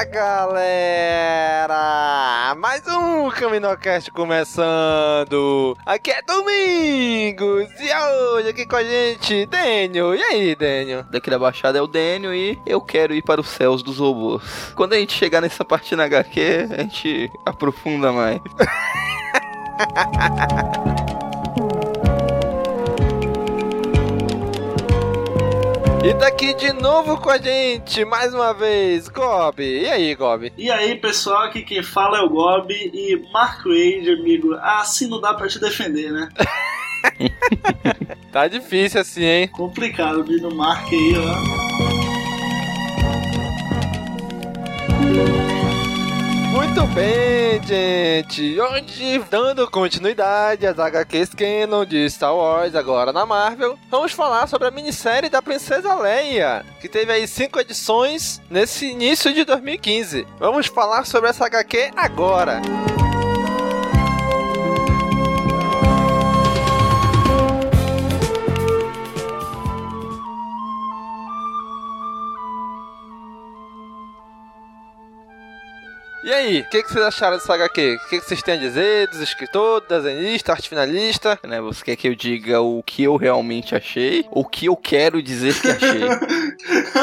Fala galera! Mais um CaminoCast começando! Aqui é Domingos! E hoje aqui com a gente, Daniel! E aí, Daniel? Daqui da Baixada é o Daniel e eu quero ir para os céus dos robôs. Quando a gente chegar nessa parte na HQ, a gente aprofunda mais. E tá aqui de novo com a gente, mais uma vez, Gob. E aí, Gob? E aí, pessoal, aqui quem fala é o Gob e Mark Wade, amigo. Assim não dá pra te defender, né? tá difícil assim, hein? Complicado vir no Mark aí, ó. Muito bem, gente. Hoje, dando continuidade às HQs Canon de Star Wars, agora na Marvel, vamos falar sobre a minissérie da Princesa Leia, que teve aí cinco edições nesse início de 2015. Vamos falar sobre essa HQ agora. E aí, o que, que, vocês acharam dessa HQ? O que, que, vocês têm a dizer dos escritores, desenhista, arte finalista? Né, você quer que eu diga o que eu realmente achei? Ou o que eu quero dizer que achei?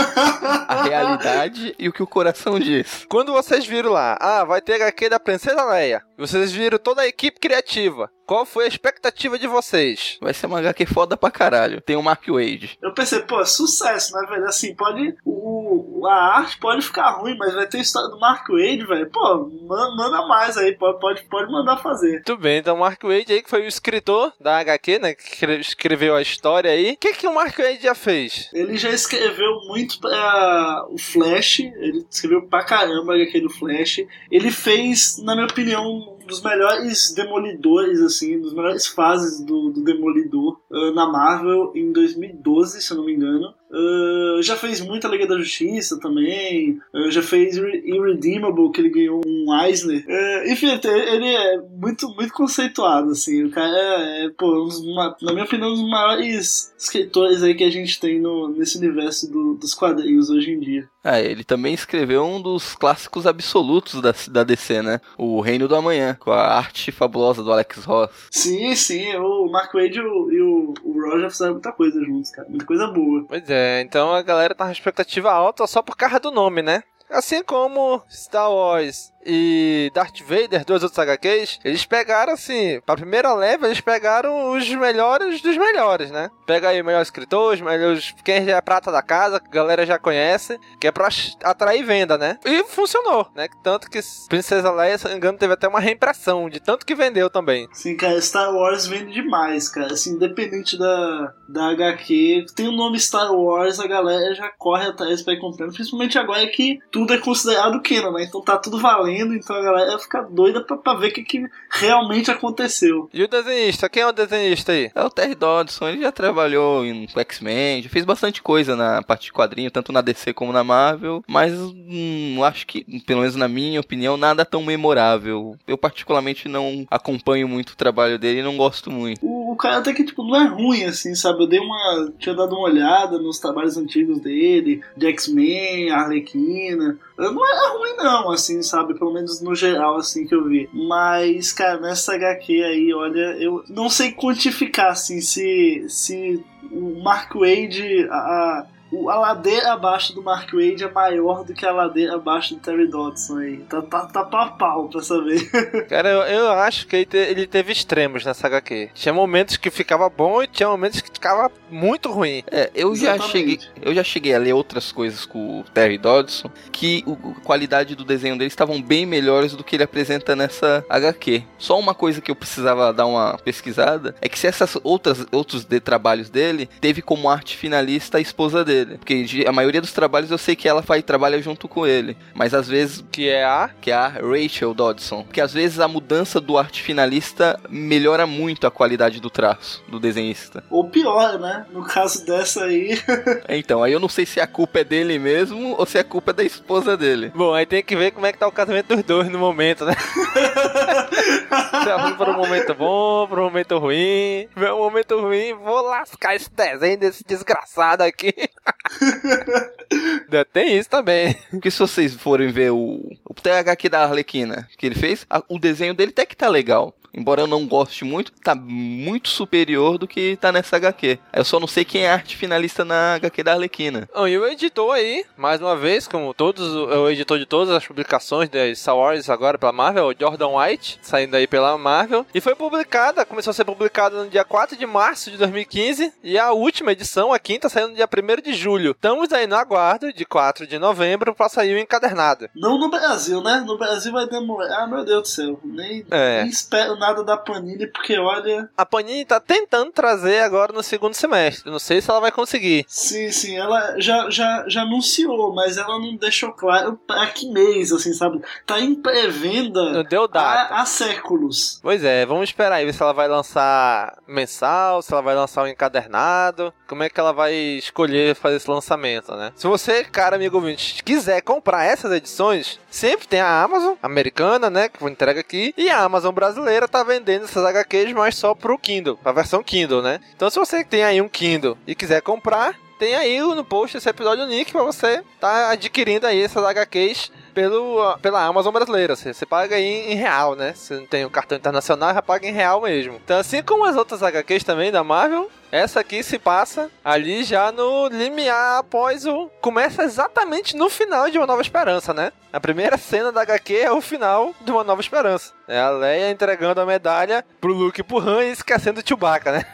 a realidade e o que o coração diz. Quando vocês viram lá, ah, vai ter HQ da Princesa Leia. Vocês viram toda a equipe criativa. Qual foi a expectativa de vocês? Vai ser uma HQ foda pra caralho. Tem o Mark Wade. Eu pensei, pô, sucesso, né, velho? Assim, pode. O, a arte pode ficar ruim, mas vai ter a história do Mark Wade, velho. Pô, manda mais aí, pode, pode, mandar fazer. Muito bem, então o Mark Wade aí, que foi o escritor da HQ, né? Que escreveu a história aí. O que, que o Mark Wade já fez? Ele já escreveu muito pra o Flash. Ele escreveu pra caramba a HQ do Flash. Ele fez, na minha opinião, dos melhores demolidores, assim, dos melhores fases do, do Demolidor uh, na Marvel em 2012, se eu não me engano. Uh, já fez muita Liga da Justiça também. Uh, já fez Irredeemable, que ele ganhou um Eisner. Uh, enfim, ele é muito, muito conceituado, assim. O cara é, é pô, um dos, na minha opinião, um dos maiores escritores aí que a gente tem no, nesse universo do, dos quadrinhos hoje em dia. Ah, ele também escreveu um dos clássicos absolutos da, da DC, né? O Reino do Amanhã, com a arte fabulosa do Alex Ross. Sim, sim. O Mark Wade e o, o, o Roger fizeram muita coisa juntos, cara. Muita coisa boa. Pois é, então a galera tá com expectativa alta só por causa do nome, né? Assim como Star Wars e Darth Vader, dois outros HQs, eles pegaram assim, pra primeira leva, eles pegaram os melhores dos melhores, né? Pega aí melhores escritores, melhores. Quem já é prata da casa, que a galera já conhece, que é pra atrair venda, né? E funcionou, né? Tanto que Princesa Leia, se não engano, teve até uma reimpressão de tanto que vendeu também. Sim, cara, Star Wars vende demais, cara. Assim, independente da, da HQ, tem o nome Star Wars, a galera já corre atrás pra ir comprando. Principalmente agora que tudo é considerado canon, né? Então tá tudo valendo, então a galera fica doida pra, pra ver o que, que realmente aconteceu. E o desenhista? Quem é o desenhista aí? É o Terry Dodson, ele já trabalhou em X-Men, já fez bastante coisa na parte de quadrinho, tanto na DC como na Marvel, mas hum, acho que, pelo menos na minha opinião, nada tão memorável. Eu particularmente não acompanho muito o trabalho dele e não gosto muito. O, o cara até que, tipo, não é ruim, assim, sabe? Eu dei uma... tinha dado uma olhada nos trabalhos antigos dele, de X-Men, Arlequina... Não é ruim não, assim, sabe? Pelo menos no geral, assim, que eu vi. Mas, cara, nessa HQ aí, olha, eu não sei quantificar, assim, se, se o Mark Wade, a, a ladeira abaixo do Mark Wade é maior do que a ladeira abaixo do Terry Dodson aí. Tá, tá, tá pau a pau pra saber. Cara, eu, eu acho que ele, te, ele, teve extremos nessa HQ. Tinha momentos que ficava bom e tinha momentos que ficava muito ruim. É, eu já cheguei, eu já cheguei a ler outras coisas com o Terry Dodson que a qualidade do desenho dele estavam bem melhores do que ele apresenta nessa HQ. Só uma coisa que eu precisava dar uma pesquisada é que se essas outras outros de trabalhos dele teve como arte finalista a esposa dele dele. Porque a maioria dos trabalhos eu sei que ela faz trabalha junto com ele. Mas às vezes. Que é a? Que é a Rachel Dodson. Porque às vezes a mudança do arte finalista melhora muito a qualidade do traço do desenhista. Ou pior, né? No caso dessa aí. então, aí eu não sei se a culpa é dele mesmo ou se a culpa é da esposa dele. Bom, aí tem que ver como é que tá o casamento dos dois no momento, né? se é ruim para um momento bom, para um momento ruim. Vê um momento ruim, vou lascar esse desenho desse desgraçado aqui. Tem isso também. Porque se vocês forem ver o, o THQ da Arlequina que ele fez, a, o desenho dele até que tá legal. Embora eu não goste muito, tá muito superior do que tá nessa HQ. Eu só não sei quem é arte finalista na HQ da Arlequina. Oh, e o editor aí, mais uma vez, como todos, o editor de todas as publicações de Star Wars agora pela Marvel, o Jordan White, saindo aí pela Marvel. E foi publicada, começou a ser publicada no dia 4 de março de 2015. E a última edição, a quinta, saiu no dia 1 de julho. Estamos aí no aguardo de 4 de novembro pra sair o encadernado. Não no Brasil, né? No Brasil vai demorar. Ah, meu Deus do céu. Nem, é. nem espero nada nada da Panini, porque olha. A Panini tá tentando trazer agora no segundo semestre. Não sei se ela vai conseguir. Sim, sim, ela já, já, já anunciou, mas ela não deixou claro pra que mês, assim, sabe? Tá em pré-venda não deu data. Há, há séculos. Pois é, vamos esperar aí ver se ela vai lançar mensal, se ela vai lançar um encadernado. Como é que ela vai escolher fazer esse lançamento, né? Se você, cara, amigo ouvinte, quiser comprar essas edições, sempre tem a Amazon americana, né? Que entrega aqui. E a Amazon brasileira tá vendendo essas HQs, mas só pro Kindle, pra versão Kindle, né? Então se você tem aí um Kindle e quiser comprar, tem aí no post esse episódio o link pra você tá adquirindo aí essas HQs pelo, pela Amazon brasileira. Você, você paga aí em real, né? Se não tem o um cartão internacional, já paga em real mesmo. Então, assim como as outras HQs também da Marvel, essa aqui se passa ali já no limiar após o. Começa exatamente no final de Uma Nova Esperança, né? A primeira cena da HQ é o final de Uma Nova Esperança. É a Leia entregando a medalha pro Luke e pro Han e esquecendo o Chewbacca, né?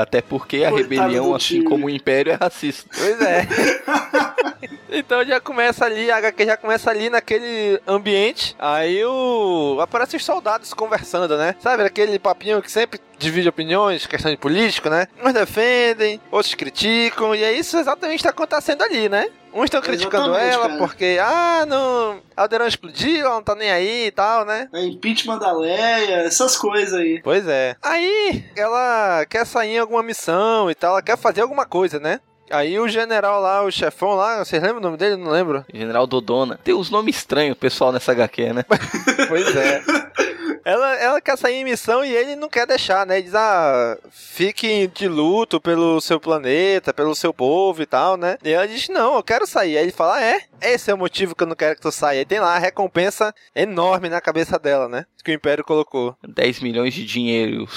Até porque a Coitado rebelião, assim como o Império, é racista. Pois é. então já começa ali, a HQ já começa ali naquele ambiente. Aí o. Aparecem os soldados conversando, né? Sabe aquele papinho que sempre divide opiniões, questão de político, né? Uns defendem, outros criticam, e é isso exatamente que está acontecendo ali, né? Uns estão criticando ela cara. porque, ah, não. Aldeirão explodiu, ela não tá nem aí e tal, né? É impeachment da Leia, essas coisas aí. Pois é. Aí, ela quer sair em alguma missão e tal, ela quer fazer alguma coisa, né? Aí o general lá, o chefão lá, vocês lembram o nome dele? Não lembro. General Dodona. Tem uns nomes estranhos, pessoal, nessa HQ, né? pois é. Ela, ela quer sair em missão e ele não quer deixar, né? Ele diz, ah, fique de luto pelo seu planeta, pelo seu povo e tal, né? E ela diz, não, eu quero sair. Aí ele fala, ah, é? Esse é o motivo que eu não quero que tu saia. Aí tem lá a recompensa enorme na cabeça dela, né? Que o Império colocou. 10 milhões de dinheiro.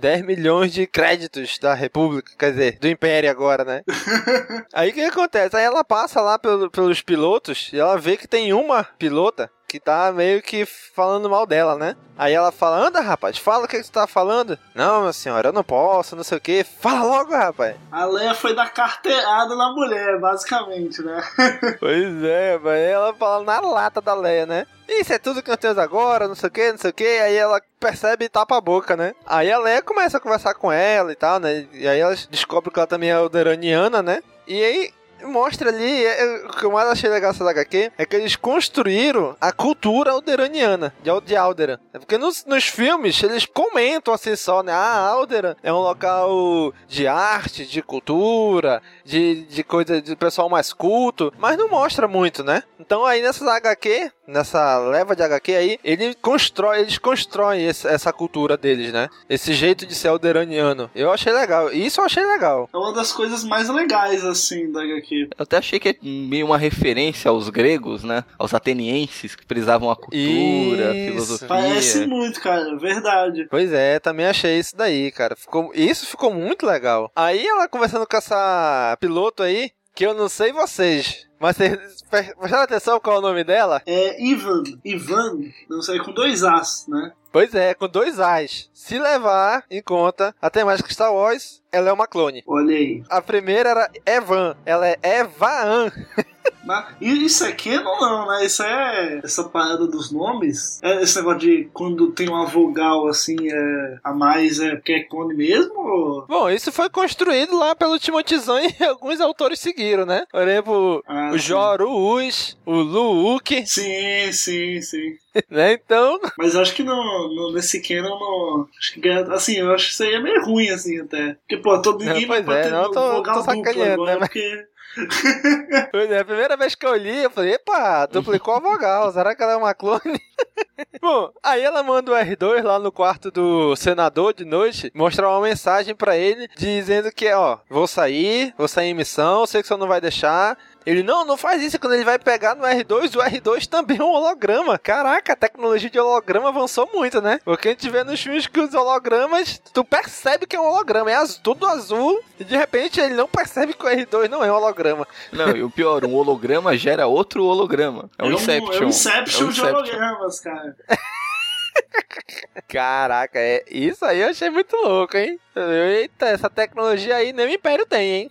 10 milhões de créditos da República, quer dizer, do Império agora, né? Aí o que acontece? Aí ela passa lá pelo, pelos pilotos e ela vê que tem uma pilota que tá meio que falando mal dela, né? Aí ela fala: Anda, rapaz, fala o que, que você tá falando. Não, minha senhora, eu não posso, não sei o que. Fala logo, rapaz. A Leia foi dar carteirada na mulher, basicamente, né? pois é, rapaz. Ela fala na lata da Leia, né? Isso é tudo que nós temos agora, não sei o que, não sei o que. Aí ela percebe e tapa a boca, né? Aí a Leia começa a conversar com ela e tal, né? E aí ela descobre que ela também é alderaniana, né? E aí mostra ali, é, é, o que eu mais achei legal dessa HQ é que eles construíram a cultura alderaniana de, de Alderan. É porque nos, nos filmes eles comentam assim só, né? Ah, Alderan é um local de arte, de cultura, de, de coisa de pessoal mais culto, mas não mostra muito, né? Então aí nessas HQ, nessa leva de HQ aí, ele constrói, eles constroem esse- essa cultura deles, né? Esse jeito de ser alderaniano. Eu achei legal. Isso eu achei legal. É uma das coisas mais legais, assim, da HQ. Eu até achei que é meio uma referência aos gregos, né? Aos atenienses que prezavam a cultura, a Isso. filosofia. Parece muito, cara, verdade. Pois é, também achei isso daí, cara. Ficou, isso ficou muito legal. Aí ela conversando com essa piloto aí, que eu não sei vocês, mas vocês pre- prestaram atenção qual é o nome dela? É Ivan, Ivan, não sei, com dois As, né? Pois é, com dois As. Se levar em conta a temática Star Wars, ela é uma clone. Olha aí. A primeira era Evan, ela é Evaan. Mas, e isso é canon não, né? Isso é essa parada dos nomes. É esse negócio de quando tem uma vogal assim é, a mais é porque é clone mesmo? Ou... Bom, isso foi construído lá pelo Timothy Zahn e alguns autores seguiram, né? Por exemplo, Ah, o sim. Joru Us, o Luuk, Sim, sim, sim. né? Então, Mas acho que no, no- nesse canon, no, acho que assim, eu acho que isso aí é meio ruim, assim, até. Porque, pô, todo ninguém vai é, não, tô- vogal tô sacaneando, agora, né? porque... É, a primeira vez que eu li, eu falei, epa, duplicou a vogal, será que ela é uma clone? Bom, aí ela manda o R2 lá no quarto do senador de noite, mostrar uma mensagem pra ele, dizendo que, ó, vou sair, vou sair em missão, sei que senhor não vai deixar. Ele, não, não faz isso, quando ele vai pegar no R2, o R2 também é um holograma. Caraca, a tecnologia de holograma avançou muito, né? Porque a gente vê nos filmes que os hologramas, tu percebe que é um holograma, é azul, tudo azul, e de repente ele não percebe que o R2 não é um holograma. Não, e o pior, um holograma gera outro holograma. É um é Inception. É um Inception, É um de Inception. hologramas, cara. Caraca, é isso aí eu achei muito louco, hein? Eita, essa tecnologia aí nem o Império tem, hein?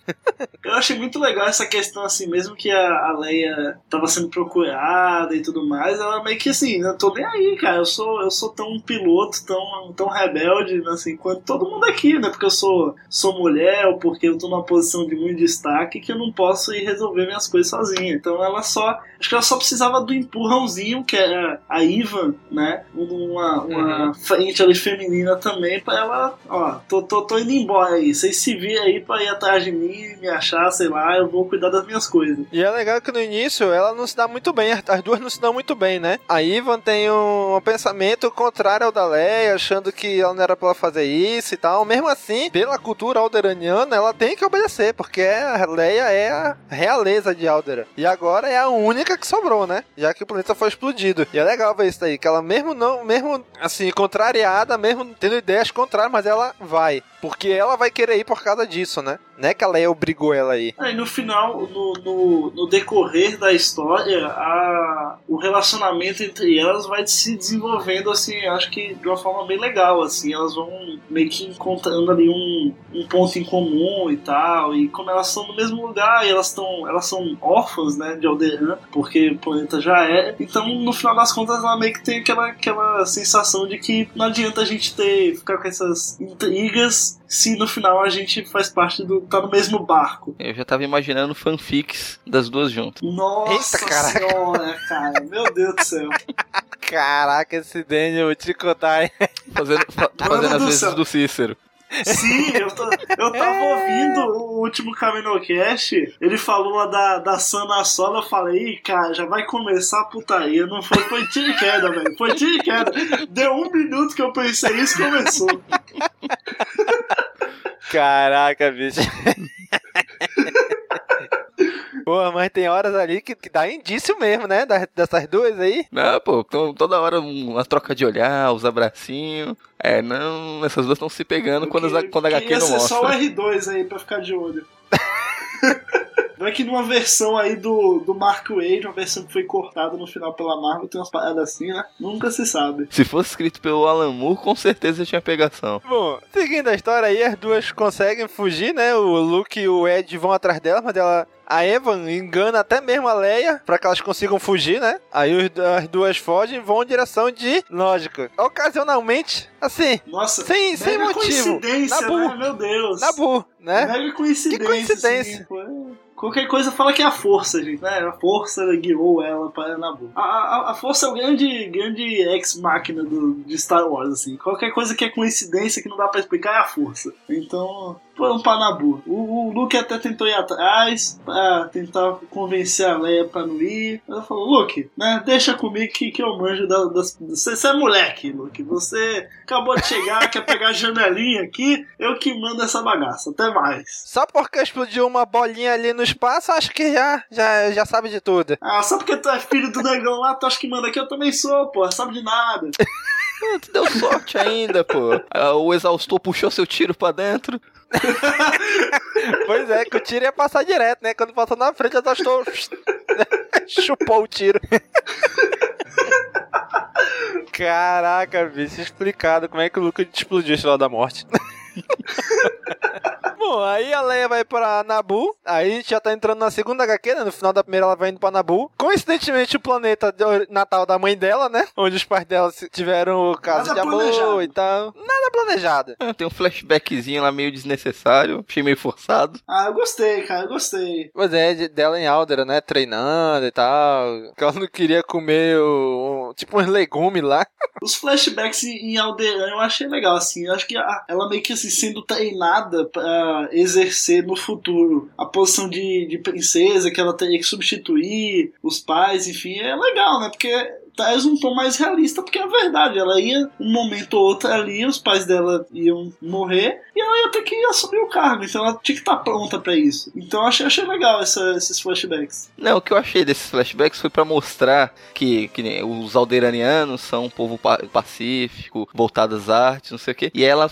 Eu achei muito legal essa questão, assim, mesmo que a, a Leia tava sendo procurada e tudo mais, ela meio que assim, eu tô nem aí, cara. Eu sou, eu sou tão piloto, tão, tão rebelde, assim, quanto todo mundo aqui, né? Porque eu sou, sou mulher, ou porque eu tô numa posição de muito destaque que eu não posso ir resolver minhas coisas sozinha. Então ela só. Acho que ela só precisava do empurrãozinho, que era a Ivan, né? Uma, uma frente ali feminina também, pra ela, ó, tô, tô, tô indo embora aí. Vocês se virem aí pra ir atrás de mim, me achar, sei lá, eu vou cuidar das minhas coisas. E é legal que no início ela não se dá muito bem, as duas não se dão muito bem, né? A Ivan tem um pensamento contrário ao da Leia, achando que ela não era pra ela fazer isso e tal. Mesmo assim, pela cultura alderaniana, ela tem que obedecer, porque a Leia é a realeza de Alderan. E agora é a única que sobrou, né? Já que o planeta foi explodido. E é legal ver isso aí, que ela mesmo não, mesmo assim, contrariada, mesmo tendo ideias contrárias, mas ela vai. Porque ela vai querer ir por causa disso, né? Não é que a Leia obrigou ela a ir. Aí no final, no, no, no decorrer da história, a, o relacionamento entre elas vai se desenvolvendo assim, acho que de uma forma bem legal, assim, elas vão meio que encontrando ali um, um ponto em comum e tal, e como elas estão no mesmo lugar e elas estão elas são órfãs, né, de Alderan, porque o planeta já é, então no final das contas ela meio que tem aquela, aquela sensação de que não adianta a gente ter, ficar com essas intrigas se no final a gente faz parte do, tá no mesmo barco. Eu já tava imaginando fanfics das duas juntas. Nossa Eita, senhora, cara. Meu Deus do céu. Caraca, esse Daniel, te contar? Fazendo, fa- Mano fazendo as do vezes céu. do Cícero. Sim, eu, tô, eu tava ouvindo o último Caminocast. Ele falou lá da, da Sana Sola. Eu falei, Ih, cara, já vai começar a putaria. Não foi, foi tiro e queda, velho. Foi tiro e queda. Deu um minuto que eu pensei isso começou. Caraca, bicho. Pô, mas tem horas ali que, que dá indício mesmo, né? Das- dessas duas aí. Não, pô, tão toda hora uma troca de olhar, os abracinhos. É, não, essas duas estão se pegando quando, as- quando a HQ não ser só o mostra. R2 aí pra ficar de olho. Vai que numa versão aí do, do Mark Wade, uma versão que foi cortada no final pela Marvel, tem umas paradas assim, né? Nunca se sabe. Se fosse escrito pelo Alan Moore, com certeza tinha pegação. Bom, seguindo a história aí, as duas conseguem fugir, né? O Luke e o Ed vão atrás dela, mas ela. A Evan engana até mesmo a Leia pra que elas consigam fugir, né? Aí os- as duas fogem e vão em direção de. Lógico. Ocasionalmente, assim. Nossa, Sem, mega sem motivo. coincidência, Nabu. né? Meu Deus. Nabu, né? Mega coincidência. Que coincidência. assim. Qualquer coisa fala que é a força, gente, né? A força guiou ela para Nabu. A, a, a força é o grande, grande ex-máquina de Star Wars, assim. Qualquer coisa que é coincidência que não dá para explicar é a força. Então, foram pra Nabu. O, o Luke até tentou ir atrás pra tentar convencer a Leia pra não ir. Ela falou, Luke, né, deixa comigo que, que eu manjo das... das você, você é moleque, Luke. Você acabou de chegar, quer pegar a janelinha aqui, eu que mando essa bagaça. Até mais. Só porque explodiu uma bolinha ali no espaço, acho que já, já, já sabe de tudo. Ah, só porque tu é filho do negão lá, tu acha que manda aqui? Eu também sou, pô. Sabe de nada. Ah, tu deu sorte ainda, pô. Ah, O exaustor puxou seu tiro pra dentro. pois é, que o tiro ia passar direto, né? Quando passou na frente, só estou... Chupou o tiro. Caraca, bicho, explicado como é que o Luke explodiu esse lado da morte. Bom, aí a Leia vai pra Nabu. Aí a gente já tá entrando na segunda HQ, né? No final da primeira ela vai indo pra Nabu. Coincidentemente, o planeta de natal da mãe dela, né? Onde os pais dela tiveram o caso Nada de amor planejado. e tal. Nada planejado. Ah, Tem um flashbackzinho lá meio desnecessário. Achei meio forçado. Ah, eu gostei, cara, eu gostei. Pois é, de- dela em Aldera, né? Treinando e tal. Que ela não queria comer o, tipo uns legumes lá. Os flashbacks em em Alderan eu achei legal, assim. Eu acho que a- ela meio que assim, sendo treinada pra exercer no futuro a posição de, de princesa, que ela teria que substituir os pais, enfim, é legal, né? Porque traz um tom mais realista, porque é verdade, ela ia, um momento ou outro ali, os pais dela iam morrer e ela ia ter que assumir o cargo, então ela tinha que estar pronta pra isso. Então eu achei, achei legal essa- esses flashbacks. Não, o que eu achei desses flashbacks foi pra mostrar que, que os aldeiranianos são um povo pa- pacífico, voltado às artes, não sei o quê. E ela,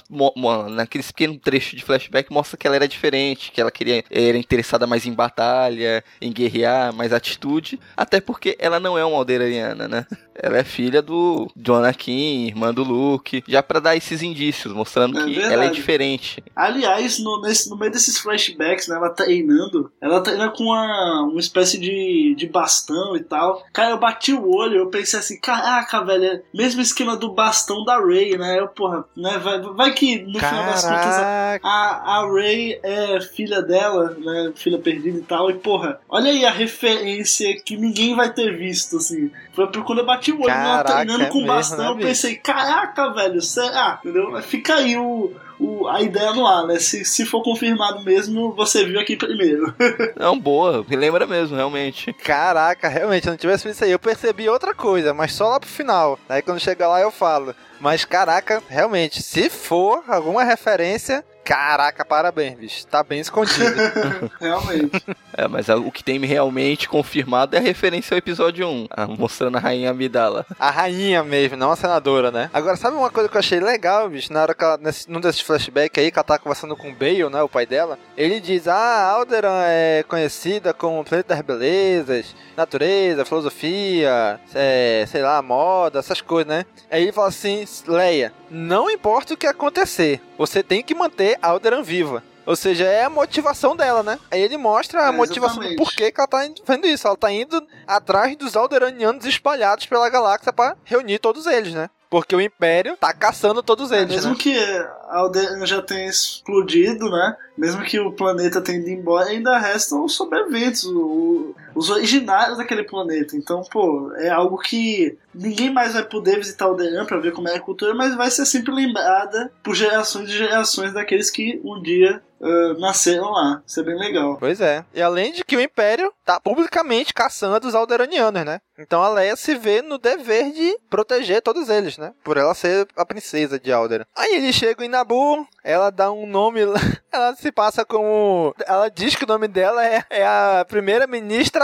naquele pequeno trecho de flashback, mostra que ela era diferente, que ela queria era interessada mais em batalha, em guerrear, mais atitude. Até porque ela não é uma aldeiraniana, né? Ela é filha do do Anakin, irmã do Luke, já pra dar esses indícios, mostrando É que verdade. ela é diferente. Aliás, no, nesse- no meio desses flashbacks, né, ela treinando, ela treina com uma, uma espécie de, de bastão e tal. Cara, eu bati o olho, eu pensei assim, caraca, velho, é mesmo esquema do bastão da Ray, né? Eu, porra, né, vai, vai que no final das contas a, a, Ray é filha dela, né, filha perdida e tal, e porra, olha aí a referência que ninguém vai ter visto, assim. Foi quando eu bati o olho Caraca, treinando é com mesmo, bastão, né, eu pensei, caraca, velho, será? Entendeu? Mas Fica aí o, o- a ideia no ar, né? Se, se for confirmado mesmo, você viu aqui primeiro. Não, boa, me lembra mesmo, realmente. Caraca, realmente, se eu não tivesse visto isso aí, eu percebi outra coisa, mas só lá pro final. Aí quando chega lá eu falo. Mas caraca, realmente, se for alguma referência, caraca, parabéns, bicho. Tá bem escondido. Realmente. É, mas o que tem realmente confirmado é a referência ao episódio 1, a- mostrando a rainha Amidala. A rainha mesmo, não a senadora, né? Agora, sabe uma coisa que eu achei legal, bicho? Na hora que ela, nesse, num desses flashbacks aí, que ela tá conversando com o Bale, né? O pai dela. Ele diz: Ah, Alderan é conhecida como planeta das belezas, natureza, filosofia, é, sei lá, moda, essas coisas, né? Aí ele fala assim: Leia, não importa o que acontecer, você tem que manter Alderan viva. Ou seja, é a motivação dela, né? Aí ele mostra a É, motivação do porquê que ela tá fazendo isso. Ela tá indo atrás dos alderanianos espalhados pela galáxia pra reunir todos eles, né? Porque o Império tá caçando todos eles, mesmo né? que a Alderan já tenha explodido, né? Mesmo que o planeta tenha ido embora, ainda restam os sobreviventes, o- os originários daquele planeta. Então, pô, é algo que ninguém mais vai poder visitar Alderan pra ver como é a cultura, mas vai ser sempre lembrada por gerações e gerações daqueles que um dia ah, nasceram lá. Isso é bem legal. Pois é. E além de que o Império tá publicamente caçando os alderanianos, né? Então a Leia se vê no dever de proteger todos eles, né? Por ela ser a princesa de Alderan. Aí eles chegam em Nabu, ela dá um nome ela se passa como... Ela diz que o nome dela é, é a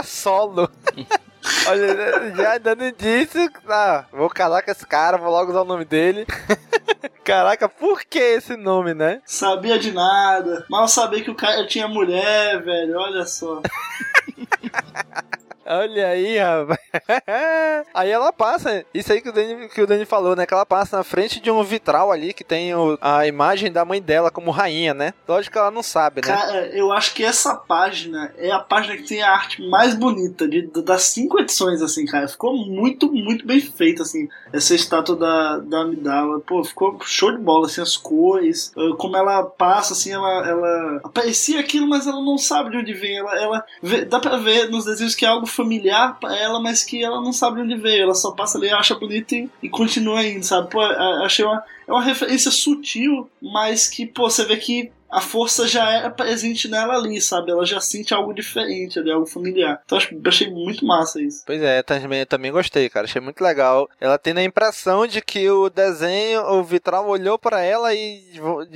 primeira-ministra Solo. Olha, já dando indício, ah, vou casar com esse cara, vou logo usar o nome dele. Caraca, por que esse nome, né? Sabia de nada. Mal sabia que o cara tinha mulher, velho. Olha só. Olha aí, rapaz. aí ela passa, isso aí que o, Danny, que o Danny falou, né? Que ela passa na frente de um vitral ali que tem o, a imagem da mãe dela como rainha, né? Lógico que ela não sabe, né? Cara, eu acho que essa página é a página que tem a arte mais bonita de, das cinco edições, assim, cara. Ficou muito, muito bem feita, assim, essa estátua da, da Amidala. Pô, ficou show de bola, assim, as cores, ah, como ela passa, assim, ela, ela aparecia aquilo, mas ela não sabe de onde vem. Ela, ela vê, dá pra ver nos desenhos que é algo familiar pra ela, mas que ela não sabe de onde veio. Ela só passa ali, acha bonito e, e continua indo, sabe? Pô, achei uma, é uma referência sutil, mas que, pô, você vê que a força já é presente nela ali, sabe? Ela já sente algo diferente ali, algo familiar. Então eu achei muito massa isso. Pois é, também, também gostei, cara. Achei muito legal. Ela tendo a impressão de que o desenho, o vitral olhou para ela e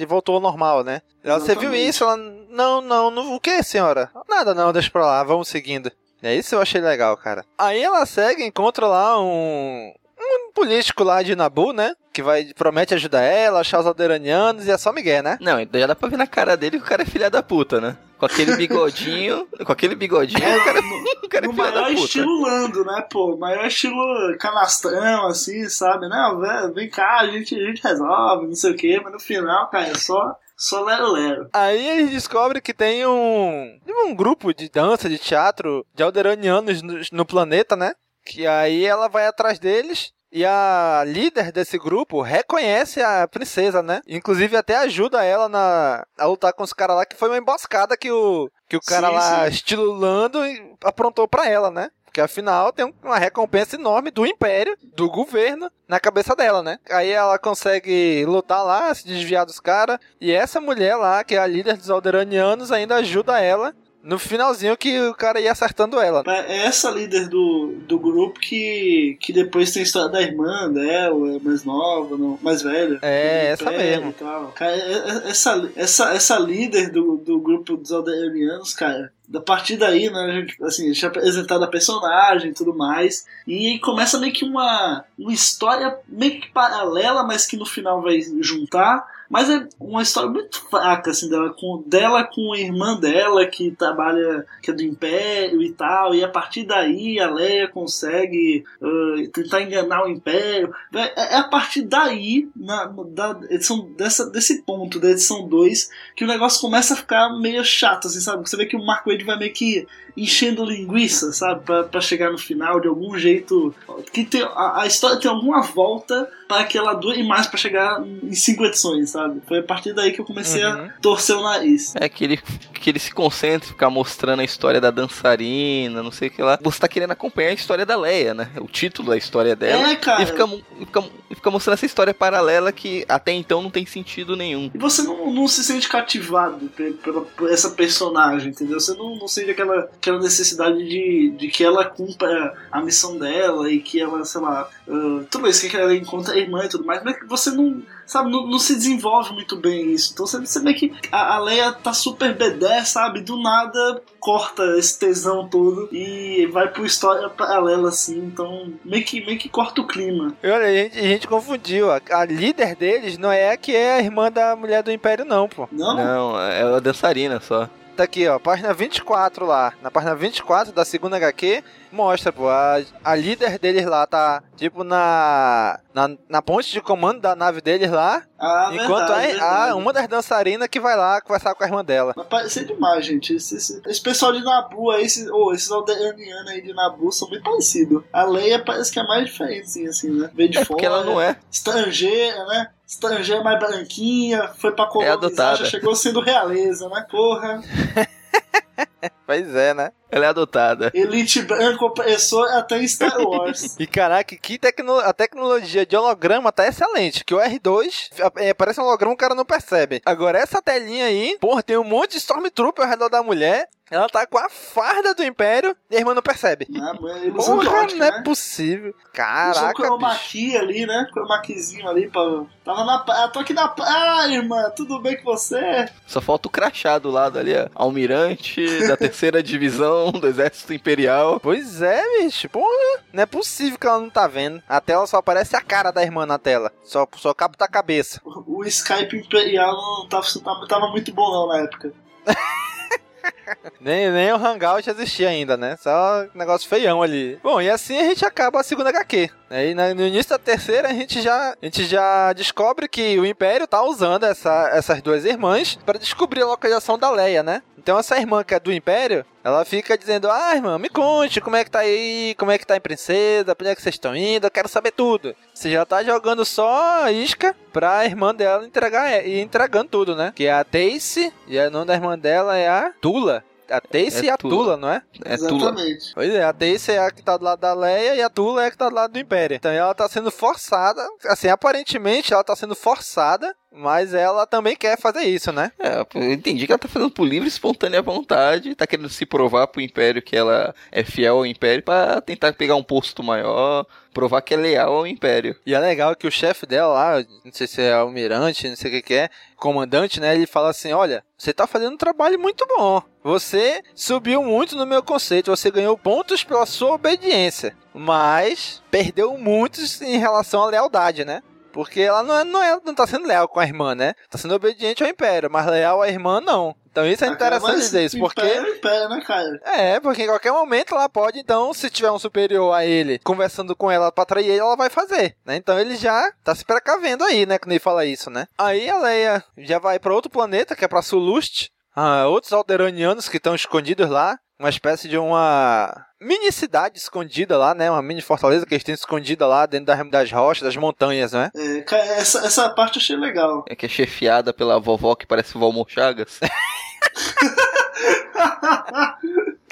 voltou ao normal, né? Ela, você viu isso? Ela, não, não, não, o que, senhora? Nada não, deixa pra lá, vamos seguindo. É isso eu achei legal, cara. Aí ela segue, encontra lá um, um político lá de Nabu, né? Que vai, promete ajudar ela, achar os alderanianos e é só Miguel, né? Não, já dá pra ver na cara dele que o cara é filha da puta, né? Com aquele bigodinho, com aquele bigodinho, o cara, o cara é filha da puta. estilo Lando, né, pô? Maior estilo canastrão, assim, sabe? Não, vem cá, a gente, a gente resolve, não sei o quê, mas no final, cara, é só só lero lero. Aí eles descobrem que tem um um grupo de dança, de teatro de alderanianos no, no planeta, né? Que aí ela vai atrás deles e a líder desse grupo reconhece a princesa, né? Inclusive até ajuda ela na, a lutar com os caras lá, que foi uma emboscada que o, que o cara sim, lá, sim. estilo Lando, aprontou pra ela, né? Porque afinal tem uma recompensa enorme do Império, do governo, na cabeça dela, né? Aí ela consegue lutar lá, se desviar dos caras. E essa mulher lá, que é a líder dos Alderanianos, ainda ajuda ela no finalzinho que o cara ia acertando ela. É essa líder do, do grupo que, que depois tem a história da irmã dela, mais nova, não, mais velha. É, essa mesmo. Cara, é, é, essa, essa, essa líder do, do grupo dos Alderianos, cara, da partir daí, né, a gente, assim, a gente é apresentado a personagem e tudo mais, e começa meio que uma, uma história meio que paralela, mas que no final vai juntar, mas é uma história muito fraca, assim, dela com, dela com a irmã dela, que trabalha, que é do Império e tal, e a partir daí a Leia consegue uh, tentar enganar o Império. É, é a partir daí, na, da edição, dessa, desse ponto da edição 2, que o negócio começa a ficar meio chato, assim, sabe? Você vê que o Marco Wade vai meio que enchendo linguiça, sabe? Pra, pra chegar no final de algum jeito. Que tem, a, a história tem alguma volta para que ela dure mais para chegar em cinco edições, sabe? Foi a partir daí que eu comecei uhum. a torcer o nariz. É que ele, que ele se concentra, ficar mostrando a história da dançarina, não sei o que lá. Você tá querendo acompanhar a história da Leia, né? O título da história dela. É, cara. E fica, e fica, e fica mostrando essa história paralela que até então não tem sentido nenhum. E você não, não se sente cativado pela, por essa personagem, entendeu? Você não, não sente aquela, aquela necessidade de, de que ela cumpra a missão dela e que ela, sei lá, uh, tudo isso que ela encontra a irmã e tudo mais, mas você não, sabe, não, não, se desenvolve muito bem isso. Então você, você vê que a, a Leia tá super bedé, sabe? Do nada corta esse tesão todo e vai pro história paralela assim, então meio que, meio que corta o clima. E olha, a gente, a gente confundiu. A, a, líder deles não é a que é a irmã da mulher do Império, não, pô. Não? Não, é a dançarina só. Tá aqui, ó, página 24 lá. Na página 24 da segunda HQ, mostra, pô, a, a líder deles lá tá, tipo, na, na, na ponte de comando da nave deles lá. Ah, enquanto verdade, a, a, uma das dançarinas que vai lá conversar com a irmã dela. Mas parece demais, gente. Esse, esse, esse, pessoal de Nabu aí, esses, oh, esses aldeanianos aí de Nabu são bem parecidos. A Leia parece que é mais diferente, assim, né? Veio de é fora. Porque ela não é. Estrangeira, né? Estrangeira mais branquinha, foi pra colonizar, é já chegou sendo realeza, né? Porra. pois é, né? Ela é adotada. Elite branco opressor até Star Wars. e caraca, que tecno a tecnologia de holograma tá excelente. Que o R2 é, parece um holograma, o cara não percebe. Agora, essa telinha aí, porra, tem um monte de Stormtrooper ao redor da mulher. Ela tá com a farda do Império e a irmã não percebe. Ah, Porra, ótica, não é né? possível. Caraca. Usou chroma key ali, né? Chroma keyzinho ali pra. Tava na. Ah, tô aqui na. Ah, irmã, tudo bem com você? Só falta o crachá do lado ali, ó. Almirante da terceira divisão do Exército Imperial. Pois é, bicho. Porra, não é possível que ela não tá vendo. A tela só aparece a cara da irmã na tela. Só, só capta a cabeça. O, o Skype Imperial não tava, tava muito bom não na época. nem, nem o Hangout existia ainda, né? Só um negócio feião ali. Bom, e assim a gente acaba a segunda HQ. Aí no início da terceira a gente já, a gente já descobre que o Império tá usando essa, essas duas irmãs para descobrir a localização da Leia, né? Então essa irmã que é do Império, ela fica dizendo: "Ah, irmã, me conte como é que tá aí, como é que tá em princesa, pra onde é que vocês estão indo, eu quero saber tudo". Você já tá jogando só isca pra irmã dela entregar e entregando tudo, né? Que é a Tace e o nome da irmã dela é a Tula. A Tace É e a Tula. Tula, não é? É Tula. Exatamente. Pois é, a Tace é a que tá do lado da Leia e a Tula é a que tá do lado do Império. Então ela tá sendo forçada, assim, aparentemente ela tá sendo forçada, mas ela também quer fazer isso, né? É, eu entendi que ela tá fazendo por livre e espontânea vontade, tá querendo se provar pro Império que ela é fiel ao Império pra tentar pegar um posto maior, provar que é leal ao Império. E é legal que o chefe dela lá, não sei se é almirante, não sei o que que é, comandante, né? Ele fala assim: Olha, você tá fazendo um trabalho muito bom. Você subiu muito no meu conceito, você ganhou pontos pela sua obediência, mas perdeu muitos em relação à lealdade, né? Porque ela não, é, não, é, não tá sendo leal com a irmã, né? Tá sendo obediente ao Império, mas leal à irmã não. Então isso é interessante dizer isso, porque. Império, é império, né, cara? É, porque em qualquer momento ela pode, então, se tiver um superior a ele conversando com ela pra atrair ele, ela vai fazer, né? Então ele já tá se precavendo aí, né? Quando ele fala isso, né? Aí a Leia já vai pra outro planeta, que é pra Sulust. Ah, outros alderanianos que estão escondidos lá. Uma espécie de uma mini cidade escondida lá, né? Uma mini fortaleza que eles têm escondida lá dentro das, das rochas, das montanhas, né? É, cara, essa, essa parte eu achei legal. É que é chefiada pela vovó que parece Valmor Chagas.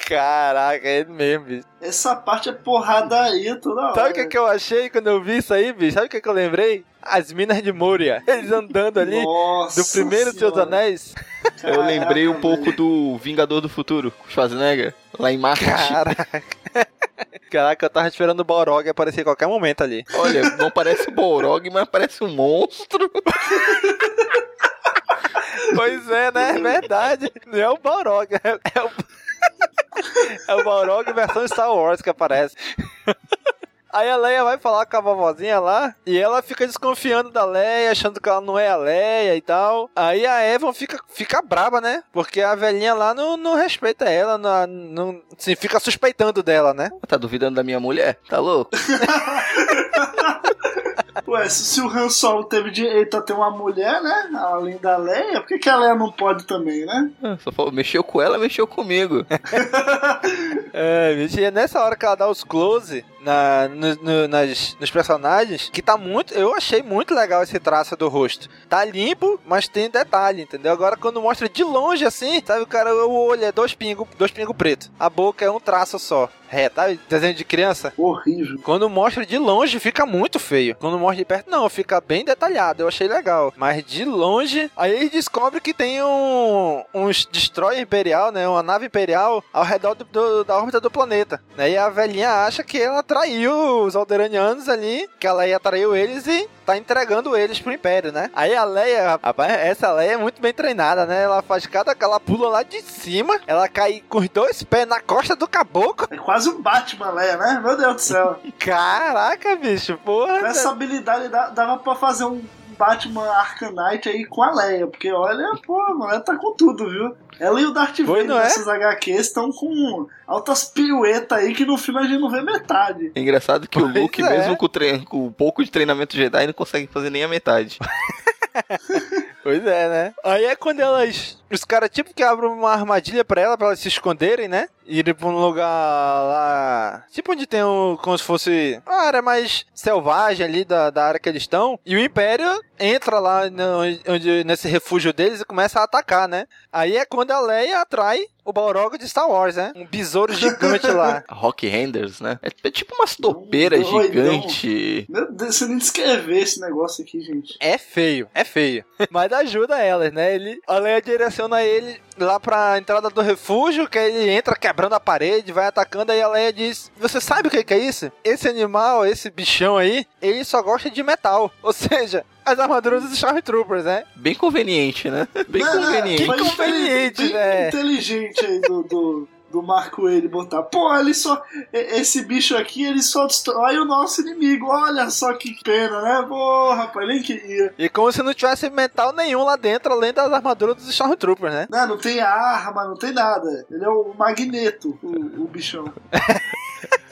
Caraca, é ele mesmo, bicho. Essa parte é porradaria toda hora. Sabe o que, que eu achei quando eu vi isso aí, bicho? Sabe o que, que eu lembrei? As minas de Moria. Eles andando ali Nossa do primeiro Seus Senhora. Anéis. Eu lembrei um pouco do Vingador do Futuro, Schwarzenegger, lá em Marte. Caraca. Caraca, eu tava esperando o Balrog aparecer a qualquer momento ali. Olha, não parece o Balrog, mas parece um monstro. Pois é, né? É verdade. Não é o Balrog, é, é o... é o Balrog versão Star Wars que aparece. Aí a Leia vai falar com a vovozinha lá e ela fica desconfiando da Leia, achando que ela não é a Leia e tal. Aí a Evan fica, fica braba, né? Porque a velhinha lá não, não respeita ela, não, não assim, fica suspeitando dela, né? Tá duvidando da minha mulher? Tá louco? Ué, se, se o Han Solo teve direito a ter uma mulher, né? Além da Leia, por que, que a Leia não pode também, né? Só falou, mexeu com ela, mexeu comigo. É, é nessa hora que ela dá os close na, no- no- nas, nos personagens, que tá muito. Eu achei muito legal esse traço do rosto. Tá limpo, mas tem detalhe, entendeu? Agora quando mostra de longe assim, sabe, o cara, o olho é dois pingos dois pingo preto. A boca é um traço só. É, tá? Desenho de criança. Horrível. Quando mostra de longe, fica muito feio. Quando mostra de perto, não, fica bem detalhado. Eu achei legal. Mas de longe, aí eles descobrem que tem um, um destroyer imperial, né? Uma nave imperial ao redor do- do- da órbita do planeta. Né? E a velhinha acha que ela traiu os alderanianos ali, que a Leia traiu eles e tá entregando eles pro Império, né? Aí a Leia, rapaz, essa Leia é muito bem treinada, né? Ela faz cada. Ela pula lá de cima, ela cai com os dois pés na costa do caboclo. É quase um Batman, Leia, né? Meu Deus do céu. Caraca, bicho, porra. Com essa habilidade dava pra fazer um Batman Arcanite aí com a Leia, porque olha, pô, a mulher tá com tudo, viu? Ela e o Darth Vader não é? nessas HQs estão com altas piruetas aí que no filme a gente não vê metade. É engraçado que o Pois Luke, é. mesmo com, o treino, com um pouco de treinamento Jedi, não consegue fazer nem a metade. Pois é, né? Aí é quando elas. Os caras, tipo, que abrem uma armadilha pra ela, pra elas se esconderem, né? Irem pra um lugar lá. Tipo, onde tem um. Como se fosse. Uma área mais selvagem ali da, da área que eles estão. E o Império entra lá no- onde, nesse refúgio deles e começa a atacar, né? Aí é quando a Leia atrai o Balrog de Star Wars, né? Um besouro gigante lá. Rock Renders, né? É, é tipo umas topeiras Doidão. gigante. Meu Deus, você nem descrever esse negócio aqui, gente. É feio, é feio. Mas ajuda elas, né? Ele, a Leia direciona ele lá pra entrada do refúgio, que aí ele entra quebrando a parede, vai atacando, aí a Leia diz: Você sabe o que é isso? Esse animal, esse bichão aí, ele só gosta de metal. Ou seja, as armaduras dos Stormtroopers, né? Bem conveniente, né? Bem Não, conveniente. foi conveniente, bem né? inteligente aí do, do, do Marco ele botar. Pô, ele só. Esse bicho aqui, ele só destrói o nosso inimigo. Olha só que pena, né? Pô, rapaz, nem queria. E como se não tivesse metal nenhum lá dentro, além das armaduras dos Stormtroopers, né? Não, não tem arma, não tem nada. Ele é o magneto, o, o bichão.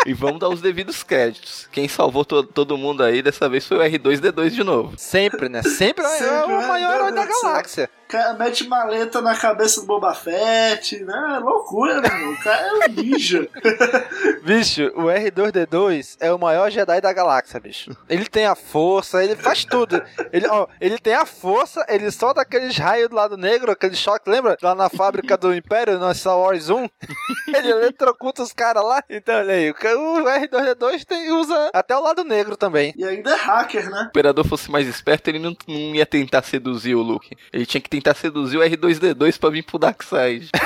E vamos dar os devidos créditos. Quem salvou to todo mundo aí dessa vez foi o R2D2 de novo. Sempre, né? Sempre, Sempre é o maior herói da galáxia. Cara, mete maleta na cabeça do Boba Fett, né? Loucura, meu irmão. O cara é um ninja. bicho, o R2D2 é o maior Jedi da galáxia, bicho. Ele tem a força, ele faz tudo. Ele, ó, ele tem a força, ele solta aqueles raios do lado negro, aquele choque, lembra? Lá na fábrica do Império, no Star Wars 1. ele eletrocuta os caras lá. Então, olha aí, o R2D2 tem, usa até o lado negro também. E ainda é hacker, né? Se o Imperador fosse mais esperto, ele não, não ia tentar seduzir o Luke. Ele tinha que tentar tentar seduzir o R2D2 pra vir pro Darkseid.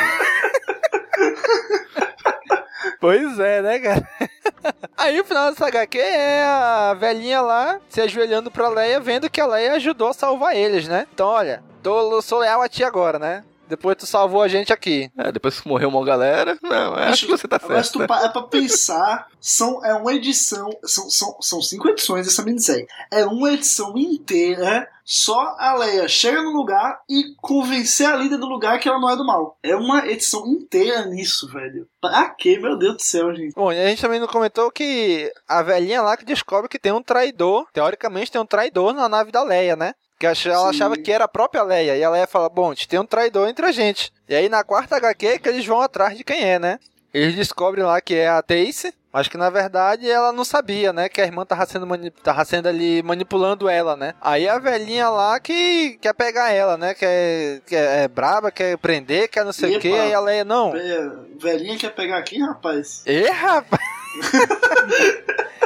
Pois é, né, cara? Aí o final dessa HQ é a velhinha lá se ajoelhando pra Leia, vendo que a Leia ajudou a salvar eles, né? Então, olha, tô, sou leal a ti agora, né? Depois tu salvou a gente aqui. É, depois que morreu uma galera. Não, acho que você tá certo. Mas tu é pra pensar, são, é uma edição. São, são, são cinco edições dessa minissérie. É uma edição inteira. Só a Leia chega no lugar e convencer a líder do lugar que ela não é do mal. É uma edição inteira nisso, velho. Pra quê, meu Deus do céu, gente? Bom, e a gente também não comentou que a velhinha lá que descobre que tem um traidor. Teoricamente tem um traidor na nave da Leia, né? Que ela Sim. achava que era a própria Leia. E a Leia fala: Bom, tem um traidor entre a gente. E aí na quarta HQ é que eles vão atrás de quem é, né? Eles descobrem lá que é a Tace, mas que na verdade ela não sabia, né? Que a irmã tava sendo, tava sendo ali manipulando ela, né? Aí a velhinha lá que quer pegar ela, né? Quer, quer é braba, quer prender, quer não sei o que. Aí a Leia, não. Velhinha quer pegar aqui, rapaz? E rapaz?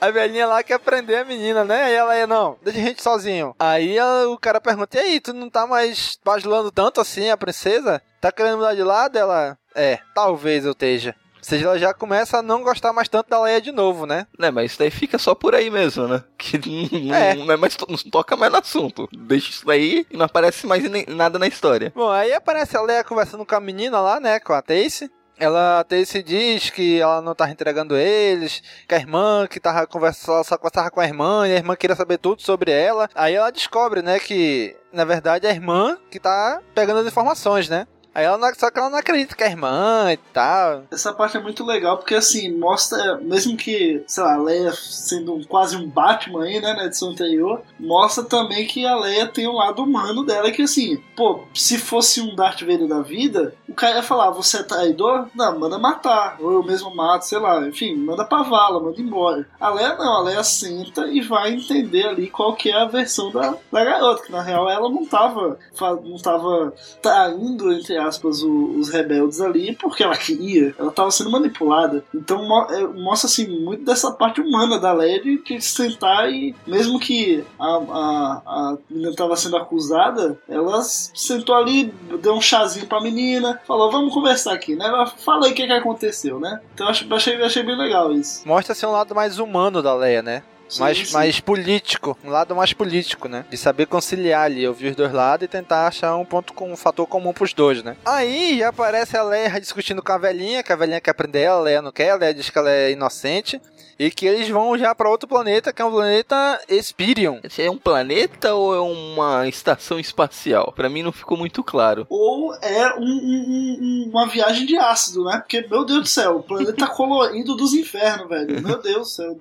a velhinha lá quer prender a menina, né? Aí ela ia, não, deixa a gente sozinho. Aí ela, o cara pergunta, e aí, tu não tá mais bajulando tanto assim a princesa? Tá querendo mudar de lado? Ela, é, talvez eu esteja. Ou seja, ela já começa a não gostar mais tanto da Leia de novo, né? Né, mas isso daí fica só por aí mesmo, né? Que não, é. não, é mais, não toca mais no assunto. Deixa isso daí e não aparece mais nada na história. Bom, aí aparece a Leia conversando com a menina lá, né? Com a Tace ela até se diz que ela não tava entregando eles, que a irmã que tava conversando, só conversava com a irmã, e a irmã queria saber tudo sobre ela. Aí ela descobre, né, que na verdade é a irmã que tá pegando as informações, né? Aí ela não, só que ela não acredita que é irmã e tal. Essa parte é muito legal porque assim, mostra, mesmo que, sei lá, a Leia sendo um, quase um Batman aí, né, na edição anterior, mostra também que a Leia tem um lado humano dela que assim, pô, se fosse um Darth Vader da vida, o cara ia falar, você é traidor? Não, manda matar. Ou eu mesmo mato, sei lá, enfim, manda pra vala, manda embora. A Leia não, a Leia senta e vai entender ali qual que é a versão da, da garota, que na real ela não tava, não tava traindo, entre aspas, o, os rebeldes ali porque ela queria, ela estava sendo manipulada. Então é, mostra assim muito dessa parte humana da Lady de sentar e, mesmo que a, a, a menina estava sendo acusada, ela sentou ali, deu um chazinho pra menina, falou: Vamos conversar aqui, né? Fala aí o que, que aconteceu, né? Então achei, achei bem legal isso. Mostra ser um lado mais humano da Leia, né? Sim, mais, sim. mais político, um lado mais político, né? De saber conciliar ali, ouvir os dois lados e tentar achar um ponto com um fator comum pros dois, né? Aí aparece a Leia discutindo com a velhinha, que a velhinha quer prender ela, a Leia não quer, a Leia diz que ela é inocente. E que eles vão já para outro planeta, que é um planeta Espirion. É um planeta ou é uma estação espacial? Para mim não ficou muito claro. Ou é um, um, uma viagem de ácido, né? Porque, meu Deus do céu, o planeta colorido dos infernos, velho. Meu Deus do céu.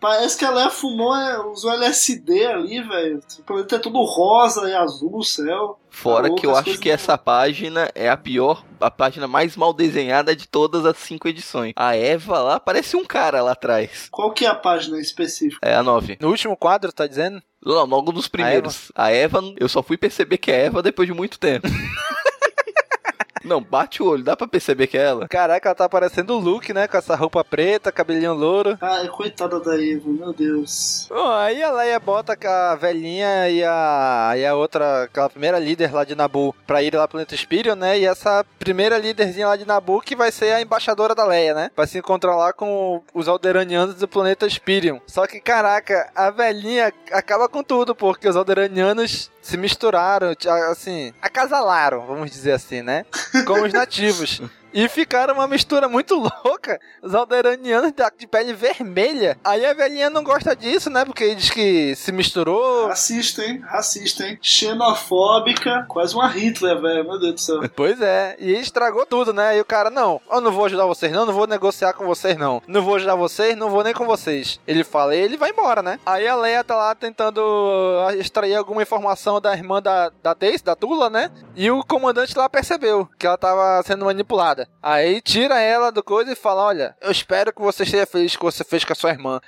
Parece que a Leia fumou, é, usou LSD ali, velho. O planeta é tudo rosa e azul, o céu. Fora que eu acho que essa página é a pior, a página mais mal desenhada de todas as cinco edições. A Eva lá parece um cara lá atrás. Qual que é a página específica? É a 9. No último quadro, tá dizendo? Não, logo dos primeiros. A Eva? a Eva, eu só fui perceber que é Eva depois de muito tempo. Não, bate o olho, dá pra perceber que é ela. Caraca, ela tá parecendo o Luke, né? Com essa roupa preta, cabelinho louro. Ai, coitada da Eva, meu Deus. Bom, aí a Leia bota a velhinha e a, e a outra, aquela primeira líder lá de Nabu, pra ir lá pro planeta Spirion, né? E essa primeira líderzinha lá de Nabu que vai ser a embaixadora da Leia, né? Vai se encontrar lá com os alderanianos do planeta Spirion. Só que, caraca, a velhinha acaba com tudo, porque os alderanianos se misturaram, assim, acasalaram, vamos dizer assim, né? com os nativos. E ficaram uma mistura muito louca. Os alderanianos de pele vermelha. Aí a velhinha não gosta disso, né? Porque diz que se misturou. Racista, hein? Racista, hein? Xenofóbica. Quase uma Hitler, velho. Meu Deus do céu. Pois é. E estragou tudo, né? E o cara, não, eu não vou ajudar vocês, não. Não vou negociar com vocês, não. Não vou ajudar vocês, não vou nem com vocês. Ele fala e ele vai embora, né? Aí a Leia tá lá tentando extrair alguma informação da irmã da, da Daisy, da Tula, né? E o comandante lá percebeu que ela tava sendo manipulada. Aí tira ela do coisa e fala: Olha, eu espero que você esteja feliz com o que você fez com a sua irmã.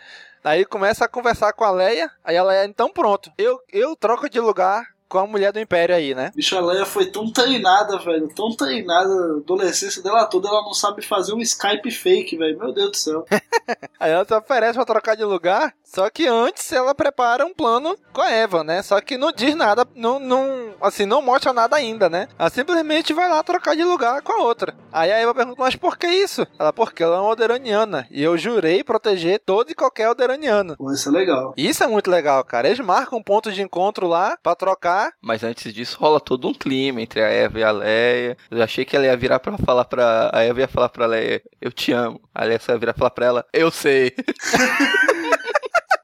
Aí começa a conversar com a Leia. Aí a Leia, então pronto, eu, eu troco de lugar com a mulher do Império aí, né? Bicho, a Leia foi tão treinada, velho. Tão treinada, a adolescência dela toda, ela não sabe fazer um Skype fake, velho. Meu Deus do céu. aí ela se oferece pra trocar de lugar, só que antes ela prepara um plano com a Eva, né? Só que não diz nada, não, não, assim, não mostra nada ainda, né? Ela simplesmente vai lá trocar de lugar com a outra. Aí a Eva pergunta, mas por que isso? Ela, porque ela é uma Alderaniana. E eu jurei proteger todo e qualquer Alderaniano. Pô, isso é legal. Isso é muito legal, cara. Eles marcam um ponto de encontro lá pra trocar. Mas antes disso rola todo um clima entre a Eva e a Leia. Eu achei que ela ia virar pra falar pra. A Eva ia falar pra Leia, eu te amo. A Leia ia virar pra falar pra ela, eu sei.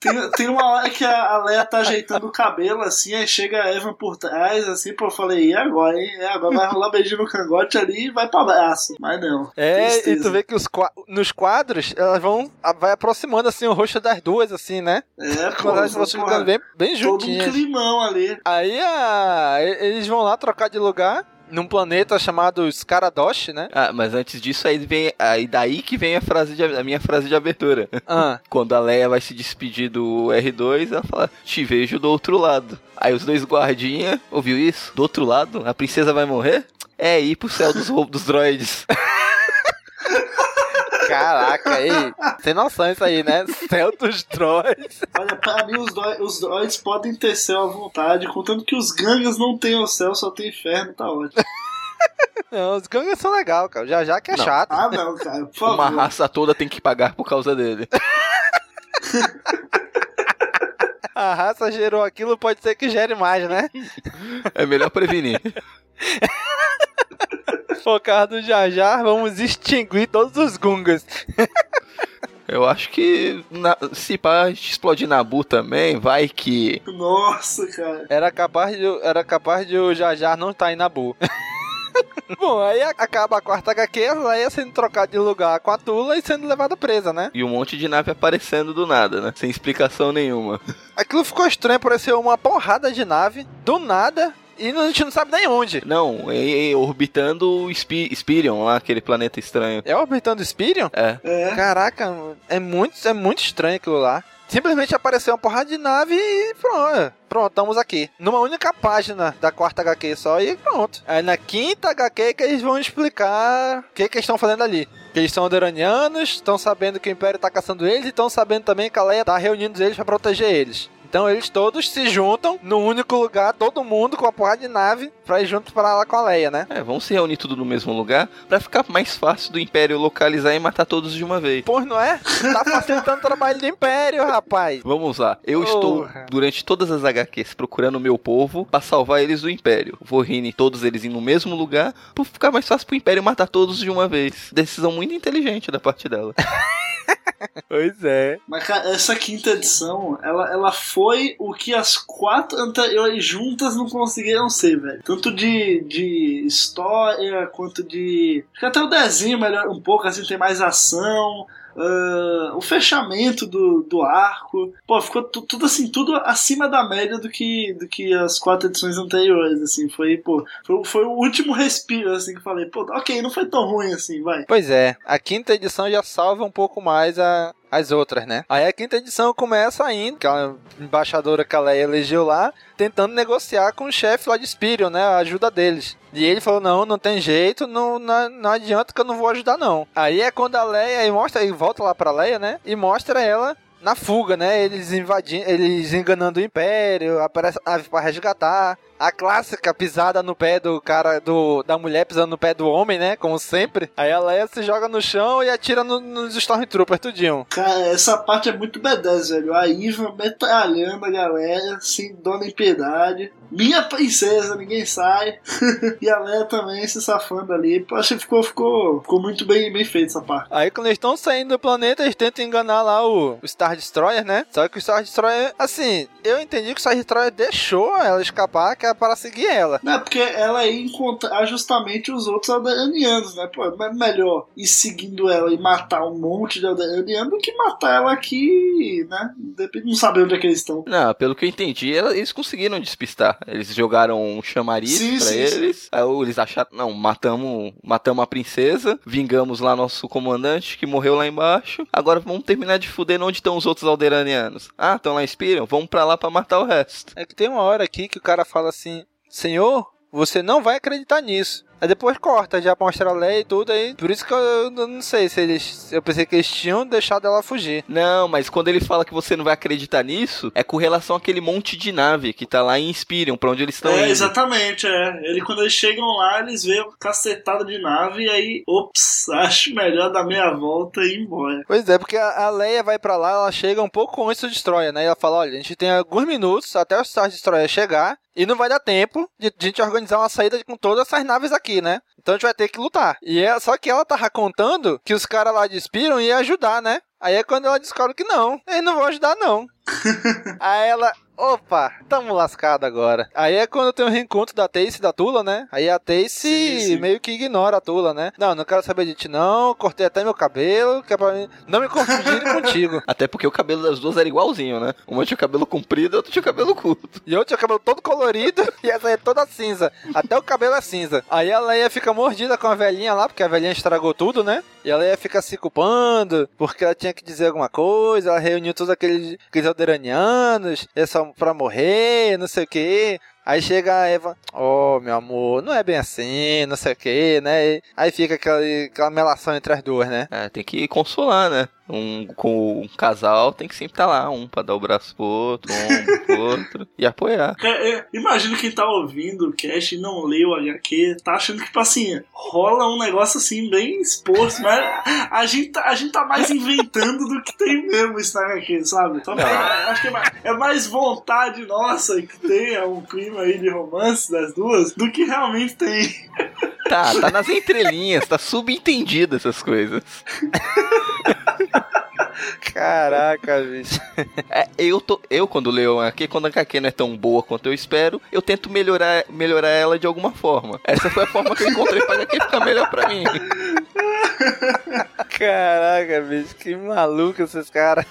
Tem, tem uma hora que a, Leia tá ajeitando o cabelo, assim, aí chega a Evan por trás, assim, pô, eu falei, e agora, hein? É, agora vai rolar beijinho no cangote ali e vai pra braço. Mas não. É, tristeza. e tu vê que os, nos quadros, elas vão, vai aproximando, assim, o rosto das duas, assim, né? É, pô. Elas vão ficando bem, bem juntinhas. Todo um climão ali. Aí a, eles vão lá trocar de lugar num planeta chamado Skaradosh, né? Ah, mas antes disso aí vem aí daí que vem a frase de, a minha frase de abertura. Ah. Quando a Leia vai se despedir do R2, ela fala: "Te vejo do outro lado". Aí os dois guardinha, ouviu isso? Do outro lado, a princesa vai morrer? É ir pro céu dos dos droids. Caraca, aí. Sem noção isso aí, né? Céu dos droids. Olha, pra mim os, droids, os droids podem ter céu à vontade, contanto que os gangas não tenham céu, só tem inferno, tá ótimo. Não, os gangas são legais, cara. Já já que é não. chato. Ah, não, cara. Por favor. Uma raça toda tem que pagar por causa dele. A raça gerou aquilo, pode ser que gere mais, né? É melhor prevenir. Causa do Jar Jar, vamos extinguir todos os Gungas. Eu acho que na, se pá explodir Nabu também, vai que. Nossa, cara. Era capaz de, era capaz de o Jar Jar não estar tá em Nabu. Bom, aí acaba a quarta HQ, a Leia sendo trocada de lugar com a Tula e sendo levada presa, né? E um monte de nave aparecendo do nada, né? Sem explicação nenhuma. Aquilo ficou estranho, pareceu uma porrada de nave, do nada, e a gente não sabe nem onde. Não, é, é orbitando o Spi Spirion lá, aquele planeta estranho. É orbitando o Spirion? É. É. Caraca, é muito, é muito estranho aquilo lá. Simplesmente apareceu uma porrada de nave e pronto. Pronto, estamos aqui. Numa única página da quarta HQ só e pronto. Aí na quinta HQ que eles vão explicar o que, que eles estão fazendo ali. Que eles são Aderanianos, estão sabendo que o Império está caçando eles e estão sabendo também que a Leia está reunindo eles para proteger eles. Então eles todos se juntam num único lugar, todo mundo com a porrada de nave, pra ir junto pra lá com a Leia, né? É, vamos se reunir tudo no mesmo lugar pra ficar mais fácil do Império localizar e matar todos de uma vez. Pois não é? Tá facilitando o trabalho do Império, rapaz. Vamos lá. Eu oh. estou, durante todas as HQs, procurando o meu povo pra salvar eles do Império. Vou reunir todos eles no mesmo lugar pra ficar mais fácil pro Império matar todos de uma vez. Decisão muito inteligente da parte dela. pois é. Mas, cara, essa quinta edição, ela, ela foi o que as quatro anteriores juntas não conseguiram ser, velho. Tanto de, de história, quanto de. Acho que até o desenho melhor um pouco, assim, tem mais ação. Uh, o fechamento do, do arco. Pô, ficou tudo assim, tudo acima da média do que, do que as quatro edições anteriores, assim. Foi, pô, foi, foi o último respiro, assim, que falei, pô, ok, não foi tão ruim assim, vai. Pois é, a quinta edição já salva um pouco mais a, as outras, né? Aí a quinta edição começa ainda, aquela embaixadora que a Leia elegeu lá, tentando negociar com o chefe lá de Spirion, né? A ajuda deles. E ele falou: não, não tem jeito, não, não, não adianta que eu não vou ajudar, não. Aí é quando a Leia mostra, e volta lá pra Leia, né? E mostra ela na fuga, né? Eles invadindo, eles enganando o Império, aparece a nave pra resgatar. A clássica pisada no pé do cara, do, da mulher pisando no pé do homem, né? Como sempre. Aí a Leia se joga no chão e atira no, nos Stormtroopers, tudinho. Cara, essa parte é muito B10, velho. A Iva metralhando a galera, sem dó nem piedade. Minha princesa, ninguém sai. e a Leia também se safando ali. Eu achei que ficou, ficou, ficou muito bem, bem feito essa parte. Aí quando eles estão saindo do planeta, eles tentam enganar lá o, o Star Destroyer, né? Só que o Star Destroyer, assim, eu entendi que o Star Destroyer deixou ela escapar, que era para seguir ela. Não, porque ela ia encontrar justamente os outros alderanianos, né? Pô, é melhor ir seguindo ela e matar um monte de alderanianos do que matar ela aqui, né? Não saber onde é que eles estão. Não, pelo que eu entendi, eles conseguiram despistar. Eles jogaram um chamariz sim, pra sim, eles. Sim. Aí eles acharam, não, matamos, matamos a princesa, vingamos lá nosso comandante que morreu lá embaixo. Agora vamos terminar de fuder onde estão os outros alderanianos. Ah, estão lá em Spirion? Vamos pra lá pra matar o resto. É que tem uma hora aqui que o cara fala assim: Senhor, você não vai acreditar nisso. Aí depois corta, já mostra a lei e tudo aí. Por isso que eu não sei se eles. Eu pensei que eles tinham deixado ela fugir. Não, mas quando ele fala que você não vai acreditar nisso, é com relação àquele monte de nave que tá lá em Inspirion, pra onde eles estão é, indo. exatamente, é. Ele, quando eles chegam lá, eles veem uma cacetada de nave e aí, ops, acho melhor dar meia volta e ir embora. Pois é, porque a Leia vai para lá, ela chega um pouco antes do Destroyer, né? E ela fala: olha, a gente tem alguns minutos até o Star Destroyer chegar. E não vai dar tempo de, de a gente organizar uma saída com todas essas naves aqui, né? Então a gente vai ter que lutar. E é, só que ela tava contando que os caras lá de Spiron iam ajudar, né? Aí é quando ela descobre que não, eles não vão ajudar, não. Aí ela, Opa, tamo lascado agora. Aí é quando tem o um reencontro da Tace e da Tula, né? Aí a Tace sim, sim. meio que ignora a Tula, né? Não, não quero saber de ti não, cortei até meu cabelo, que é pra mim não me confundir contigo. Até porque o cabelo das duas era igualzinho, né? Uma tinha o cabelo comprido, outra tinha o cabelo curto. E outra tinha o cabelo todo colorido e essa é toda cinza. Até o cabelo é cinza. Aí a Leia fica mordida com a velhinha lá, porque a velhinha estragou tudo, né? E ela ia ficar se culpando, porque ela tinha que dizer alguma coisa, ela reuniu todos aqueles, aqueles alderanianos, essa pra morrer, não sei o que. Aí chega a Eva, oh meu amor, não é bem assim, não sei o que, né? Aí fica aquela, aquela melação entre as duas, né? É, tem que consolar, né? Um, com um casal tem que sempre estar tá lá, um pra dar o braço pro outro, um pro outro e apoiar. É, é, imagino quem tá ouvindo o cast e não leu o HQ, tá achando que, tipo assim, rola um negócio assim bem exposto, mas a gente, tá, a gente tá mais inventando do que tem mesmo isso na HQ, sabe? Então, acho que é mais, é mais vontade nossa que tenha um clima aí de romance das duas do que realmente tem. Tá, tá nas entrelinhas, tá subentendido essas coisas. Caraca, bicho. É, eu, tô, eu, quando leio aqui, quando a HQ não é tão boa quanto eu espero, eu tento melhorar, melhorar ela de alguma forma. Essa foi a forma que eu encontrei pra HQ ficar melhor pra mim. Caraca, bicho, que maluco esses caras.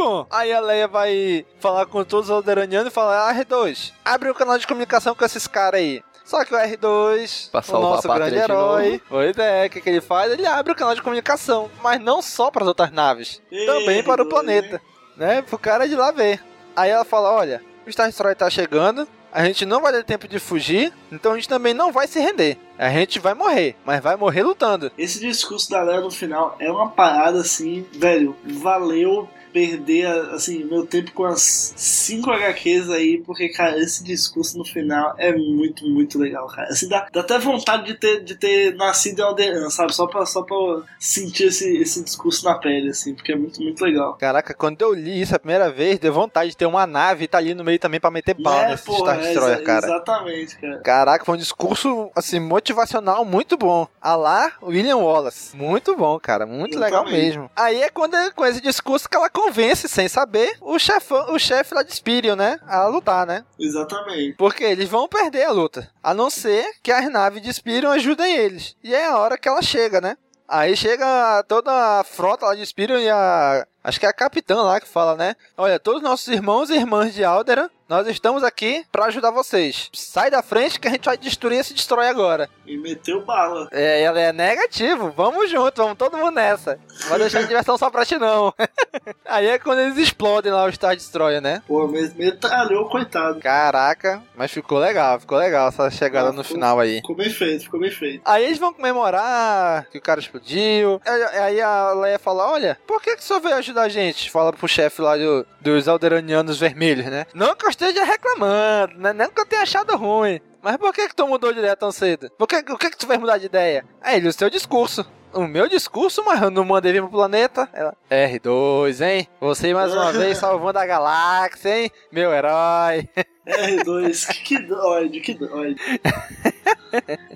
Bom, aí a Leia vai falar com todos os alderanianos e falar: ah, R2, abre o canal de comunicação com esses caras aí. Só que o R2, pra o nosso grande herói, pois é, o que, que ele faz? Ele abre o canal de comunicação, mas não só para as outras naves, Ei, também para o planeta, né? Pro cara de lá ver. Aí ela fala: olha, o Star Destroyer tá chegando, a gente não vai ter tempo de fugir, então a gente também não vai se render. A gente vai morrer, mas vai morrer lutando. Esse discurso da Leia no final é uma parada assim, velho, valeu perder, assim, meu tempo com as 5 HQs aí, porque, cara, esse discurso no final é muito, muito legal, cara. Assim, dá, dá até vontade de ter, de ter nascido em Alderan, sabe? Só pra, só pra sentir esse, esse discurso na pele, assim, porque é muito, muito legal. Caraca, quando eu li isso a primeira vez, deu vontade de ter uma nave e tá ali no meio também pra meter bala é, nesse porra, Star Destroyer, é, cara. Exatamente, cara. Caraca, foi um discurso, assim, motivacional muito bom. A lá, William Wallace. Muito bom, cara. Muito eu legal também. mesmo. Aí é quando, com esse discurso que ela convence, sem saber, o chefão, o chefe lá de Spirion, né? A lutar, né? Exatamente. Porque eles vão perder a luta. A não ser que as naves de Spirion ajudem eles. E é a hora que ela chega, né? Aí chega toda a frota lá de Spirion e a. Acho que é a capitã lá que fala, né? Olha, todos os nossos irmãos e irmãs de Alderan nós estamos aqui pra ajudar vocês. Sai da frente que a gente vai destruir esse destrói agora. E meteu bala. É, ela é negativo. Vamos junto, vamos todo mundo nessa. Não vai deixar a diversão só pra ti, não. Aí é quando eles explodem lá o Star Destroyer, né? Pô, me- metralhou, coitado. Caraca, mas ficou legal, ficou legal essa chegada Ah, no ficou- final aí. Ficou bem feito, ficou bem feito. Aí eles vão comemorar que o cara explodiu. Aí- Aí a Leia fala: Olha, por que, que o senhor veio ajudar a gente? Fala pro chefe lá do- dos Alderanianos Vermelhos, né? Não que eu esteja reclamando, né? Não que eu tenha achado ruim. Mas por que, que tu mudou de ideia tão cedo? Por que, o que, que tu fez mudar de ideia? Aí ele, o seu discurso. O meu discurso, mas eu não mandei vir pro planeta. Ela, R2, hein? Você mais uma vez salvando a galáxia, hein? Meu herói. R2, que, doide, que doide.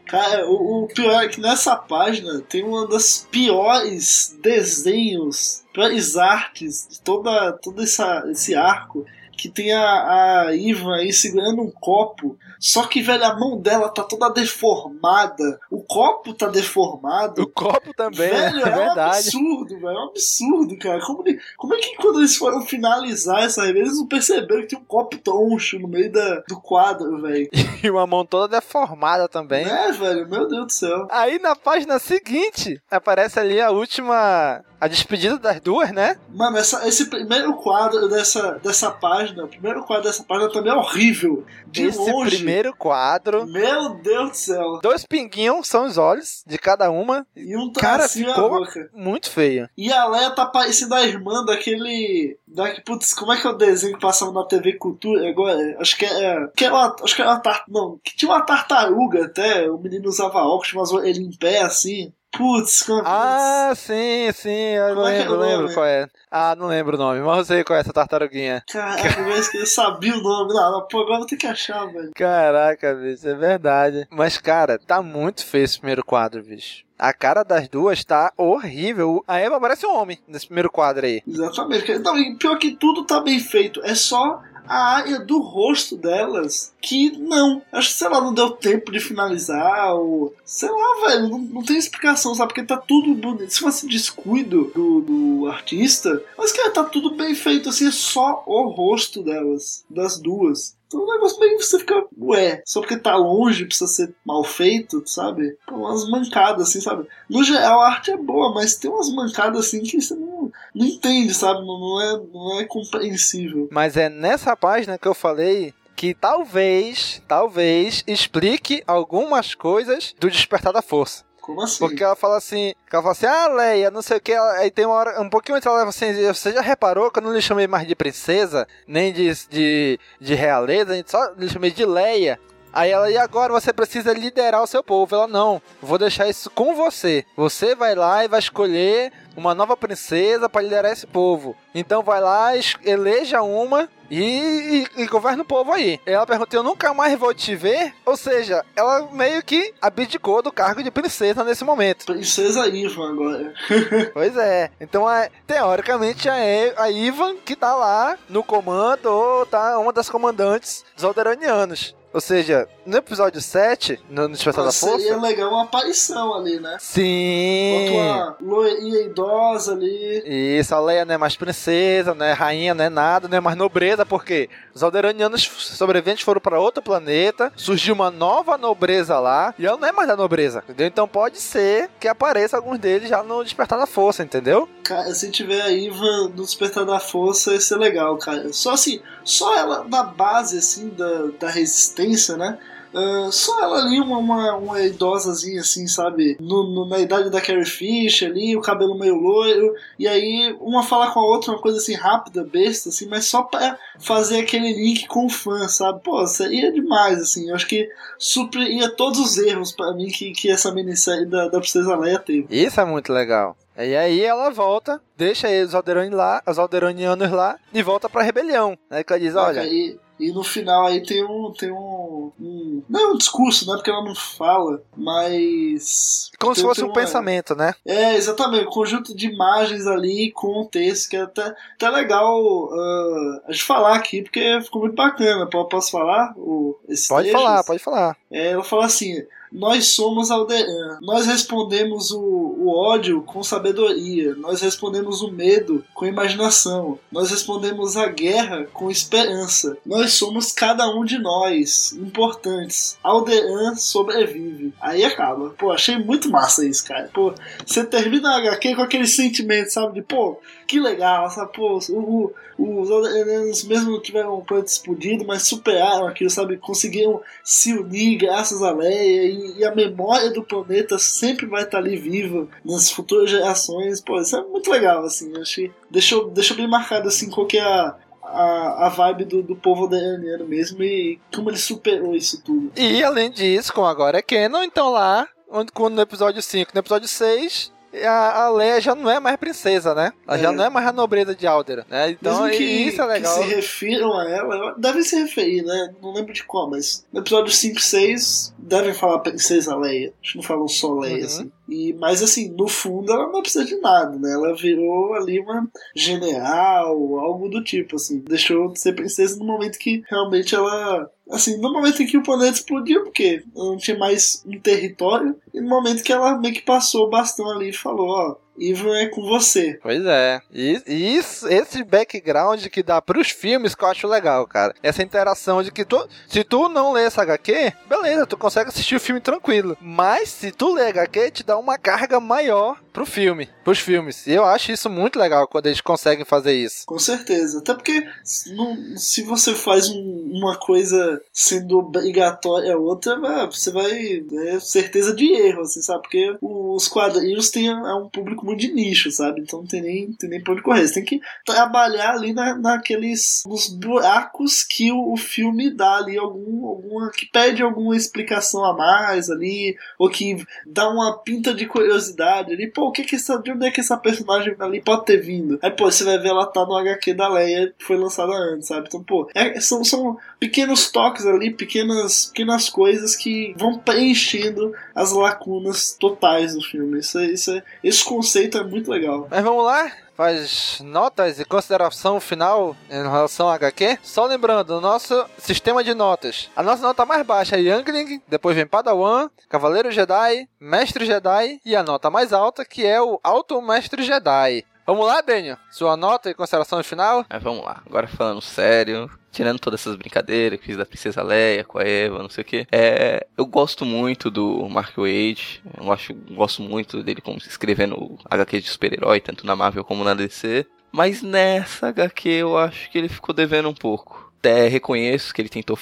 Cara, o, o pior é que nessa página tem uma das piores desenhos, piores artes de toda, todo essa, esse arco. Que tem a, a Ivan aí segurando um copo. Só que, velho, a mão dela tá toda deformada. O copo tá deformado. O copo também, Velho, é é um absurdo, velho. É um absurdo, cara. Como, como é que quando eles foram finalizar essa revista, eles não perceberam que tinha um copo troncho no meio da, do quadro, velho? E uma mão toda deformada também. É, velho, meu Deus do céu. Aí na página seguinte aparece ali a última. A despedida das duas, né? Mano, essa, esse primeiro quadro dessa, dessa página, o primeiro quadro dessa página também é horrível. De Esse longe. primeiro quadro. Meu Deus do céu. Dois pinguinhos são os olhos de cada uma. E um Cara, tracinho na ficou boca. muito feio. E a Leia tá parecendo a irmã daquele. Da, putz, como é que é o desenho que passava na TV Cultura agora? Acho que é. Que era uma, acho que era uma tar, Não, que tinha uma tartaruga até. O menino usava óculos, mas ele em pé assim. Putz, como Ah, sim, sim, eu Como é é lembro, o lembro qual é. Ah, não lembro o nome, mas eu sei qual é essa tartaruguinha. Caraca, mas que eu sabia o nome. Não, não, pô, agora eu vou ter que achar, velho. Caraca, bicho, é verdade. Mas, cara, tá muito feio esse primeiro quadro, bicho. A cara das duas tá horrível. A Eva parece um homem nesse primeiro quadro aí. Exatamente. Não, e pior que tudo tá bem feito. É só a área do rosto delas que não. Acho que, sei lá, não deu tempo de finalizar. Ou. Sei lá, velho. Não, não tem explicação, sabe? Porque tá tudo bonito. Se fosse descuido do, do artista. Mas, cara, tá tudo bem feito. Assim, é só o rosto delas. Das duas. Então o negócio bem você fica, ué, só porque tá longe precisa ser mal feito, sabe? Pô, umas mancadas, assim, sabe? No geral a arte é boa, mas tem umas mancadas assim que você não, não entende, sabe? Não, não, é, não é compreensível. Mas é nessa página que eu falei que talvez, talvez explique algumas coisas do Despertar da Força. Como assim? Porque ela fala assim, ela fala assim, ah, Leia, não sei o que, aí tem uma hora, um pouquinho antes ela fala assim, você já reparou que eu não lhe chamei mais de princesa, nem de, de, de realeza, a gente só lhe chamei de Leia. Aí ela, e agora você precisa liderar o seu povo. Ela, não, vou deixar isso com você. Você vai lá e vai escolher uma nova princesa para liderar esse povo. Então vai lá, eleja uma e, e, e governa o povo aí. Ela perguntou, eu nunca mais vou te ver? Ou seja, ela meio que abdicou do cargo de princesa nesse momento. Princesa Ivan agora. Pois é. Então, é, teoricamente, E- a Ivan que tá lá no comando, ou tá uma das comandantes dos Alderanianos. Ou seja, no episódio 7, no Despertar da Mas seria Força... legal uma aparição ali, né? Sim! Uma loirinha idosa ali. Isso, a Leia não é mais princesa, não é rainha, não é nada, não é mais nobreza, porque os Alderanianos sobreviventes foram para outro planeta, surgiu uma nova nobreza lá, e ela não é mais da nobreza, entendeu? Então pode ser que apareça alguns deles já no Despertar da Força, entendeu? Cara, se tiver a Ivan no Despertar da Força, ia ser legal, cara. Só assim, só ela na base, assim, da, da resistência, né? Ah, só ela ali, uma, uma, uma idosazinha, assim, sabe? No, no- na idade da Carrie Fisher ali, o cabelo meio loiro. E aí, uma fala com a outra, uma coisa assim, rápida, besta, assim, mas só pra fazer aquele link com o fã, sabe? Pô, seria demais, assim. Eu acho que supriria todos os erros pra mim que, que essa minissérie da, da Princesa Leia teve. Isso é muito legal. E aí ela volta, deixa aí os Alderani lá, os Alderanianos lá, e volta pra rebelião. Aí que ela diz, olha, E, e no final aí tem um. Tem um, um- Não é um discurso, né? Porque ela não fala, mas. como se tem- fosse tem um uma- pensamento, né? É, exatamente, um conjunto de imagens ali com um texto que é até, até legal ah, a gente falar aqui, porque ficou muito bacana. Po- Posso falar? O, Pode falar, pode falar. É, ela fala assim: nós somos Alderan. Nós respondemos o, o ódio com sabedoria. Nós respondemos o medo com imaginação. Nós respondemos a guerra com esperança. Nós somos cada um de nós, importantes. Alderan sobrevive. Aí acaba. Pô, achei muito massa isso, cara. Pô, você termina a HQ com aquele sentimento, sabe? De, pô, que legal, sabe? Pô, o, o, os Alderanos mesmo tiveram um planeta explodido, mas superaram aquilo, sabe? Conseguiram se unir graças a Leia e, e, a memória do planeta sempre vai estar ali viva nas futuras gerações. Pô, isso é muito legal, assim. Achei, deixou, deixou bem marcado, assim, qual que é a, a, a vibe do, do povo iraniano mesmo e como ele superou isso tudo. E além disso, com agora é Canon, então lá, onde, quando no episódio 5, no episódio 6, a, a Leia já não é mais princesa, né? Ela é. já não é mais a nobreza de Aldera, né? Então que, isso é legal. Que se refiram a ela, devem se referir, né? Não lembro de qual, mas no episódio 5 e 6 devem falar princesa Leia. Acho que não falam só Leia, uhum. assim. E, mas assim, no fundo ela não precisa de nada, né? Ela virou ali uma general, algo do tipo, assim. Deixou de ser princesa no momento que realmente ela assim, no momento em que o planeta explodiu, porque não tinha mais um território, e no momento que ela meio que passou o bastão ali e falou, ó, Evil é com você. Pois é. E, e isso, esse background que dá pros filmes que eu acho legal, cara. Essa interação de que tu, se tu não lê essa HQ, beleza, tu consegue assistir o filme tranquilo. Mas se tu lê HQ, te dá uma carga maior pro filme, pros filmes. E eu acho isso muito legal quando eles conseguem fazer isso. Com certeza. Até porque não, se você faz um, uma coisa sendo obrigatória a outra, você vai. É certeza de erro, assim, sabe? Porque os quadrinhos têm um público muito de nicho, sabe? Então não tem nem, tem nem pra onde correr. Você tem que trabalhar ali na, naqueles. nos buracos que o, o, filme dá ali, algum, alguma. que pede alguma explicação a mais ali, ou que dá uma pinta de curiosidade ali. Pô, o que que essa, de onde é que essa personagem ali pode ter vindo? Aí, pô, você vai ver ela tá no HQ da Leia que foi lançada antes, sabe? Então, pô, é, são, são pequenos toques ali, pequenas, pequenas coisas que vão preenchendo as lacunas totais do filme. Isso, é, isso é, esse conceito é muito legal. Mas vamos lá? faz notas e consideração final em relação ao HQ. Só lembrando, o nosso sistema de notas. A nossa nota mais baixa é Youngling, depois vem Padawan, Cavaleiro Jedi, Mestre Jedi e a nota mais alta que é o Alto Mestre Jedi. Vamos lá, Daniel? Sua nota e consideração final? Mas vamos lá, agora falando sério, tirando todas essas brincadeiras que fiz da Princesa Leia com a Eva, não sei o que. É, eu gosto muito do Mark Wade. Eu acho, gosto muito dele como escrevendo HQ de super-herói, tanto na Marvel como na DC. Mas nessa HQ eu acho que ele ficou devendo um pouco até reconheço que ele tentou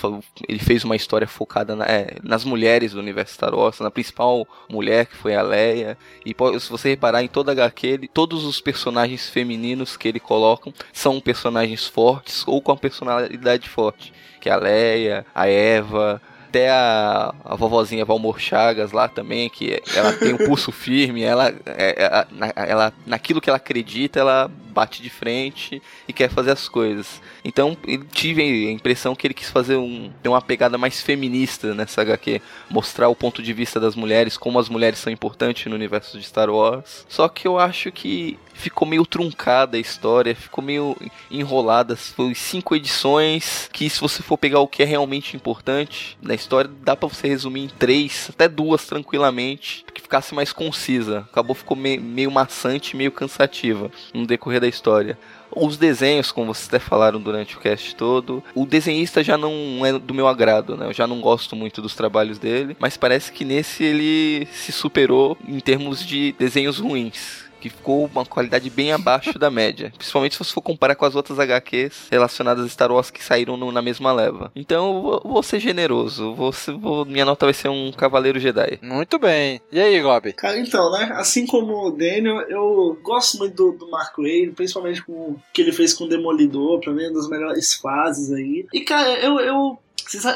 ele fez uma história focada na, é, nas mulheres do universo Star Wars, na principal mulher que foi a Leia. E se você reparar em toda a HQ, ele, todos os personagens femininos que ele coloca são personagens fortes ou com a personalidade forte, que é a Leia, a Eva, até a, a vovozinha Valmor Chagas lá também, que ela tem um pulso firme, ela, é, é, ela, naquilo que ela acredita, ela bate de frente e quer fazer as coisas. Então, tive a impressão que ele quis fazer um, ter uma pegada mais feminista nessa HQ, mostrar o ponto de vista das mulheres, como as mulheres são importantes no universo de Star Wars. Só que eu acho que ficou meio truncada a história, ficou meio enrolada. Foi cinco edições que, se você for pegar o que é realmente importante na história, dá para você resumir em três, até duas tranquilamente, que ficasse mais concisa. Acabou ficou meio, meio maçante, meio cansativa no decorrer da história. Os desenhos, como vocês até falaram durante o cast todo, o desenhista já não é do meu agrado, né? Eu já não gosto muito dos trabalhos dele, mas parece que nesse ele se superou em termos de desenhos ruins que ficou uma qualidade bem abaixo da média. Principalmente se você for comparar com as outras HQs relacionadas a Star Wars que saíram no, na mesma leva. Então eu vou, vou ser generoso. Vou, vou, minha nota vai ser um Cavaleiro Jedi. Muito bem. E aí, Gob? Cara, então, né? Assim como o Daniel, eu gosto muito do, do Mark Wade, principalmente com o que ele fez com o Demolidor, pra mim, é uma das melhores fases aí. E, cara, eu, eu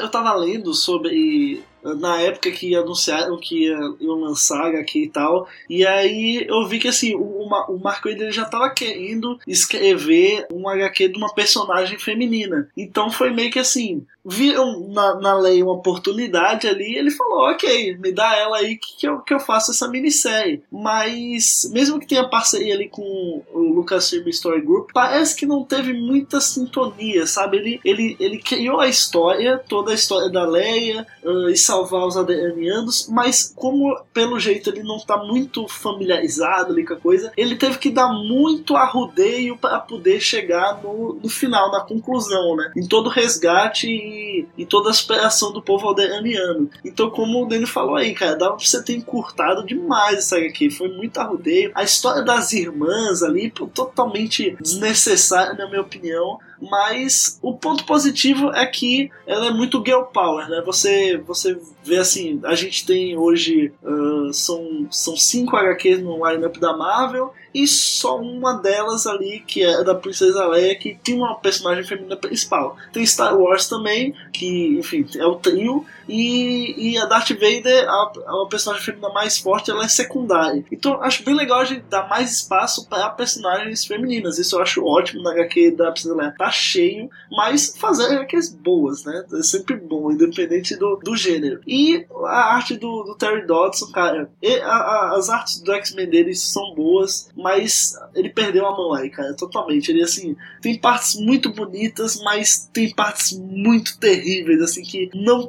eu tava lendo sobre na época que anunciaram que ia, iam lançar HQ e tal. E aí eu vi que assim, o, o Marco ele já tava querendo escrever um HQ de uma personagem feminina. Então foi meio que assim, viram na, na lei uma oportunidade ali ele falou, ok, me dá ela aí que, que, eu, que eu faço essa minissérie. Mas, mesmo que tenha parceria ali com o Lucasfilm Story Group, parece que não teve muita sintonia, sabe? Ele, ele, ele criou a história, toda a história da Leia uh, e salvar os Adenianos, mas como pelo jeito ele não tá muito familiarizado ali com a coisa, ele teve que dar muito arrudeio para poder chegar no, no final, na conclusão, né? Em todo resgate e, toda a superação do povo aldeaniano. Então, como o Dani falou aí, cara, dava pra você ter encurtado demais essa aqui. Foi muito arrudeio. A história das irmãs ali, pô, totalmente desnecessária, na minha opinião. Mas o ponto positivo é que ela é muito girl power, né? Você, você vê assim, a gente tem hoje uh, são, são cinco HQs no lineup da Marvel e só uma delas ali que é da Princesa Leia que tem uma personagem feminina principal. Tem Star Wars também, que enfim é o trio e, e a Darth Vader, a, a personagem feminina mais forte, ela é secundária. Então acho bem legal a gente dar mais espaço para personagens femininas. Isso eu acho ótimo na HQ da Princesa Leia. Tá cheio, mas fazer HQs boas, né? É sempre bom, independente do, do gênero. E a arte do, do Terry Dodson, cara, a, a, as artes do X-Men dele são boas, mas ele perdeu a mão aí, cara, totalmente. Ele, assim, tem partes muito bonitas, mas tem partes muito terríveis, assim, que não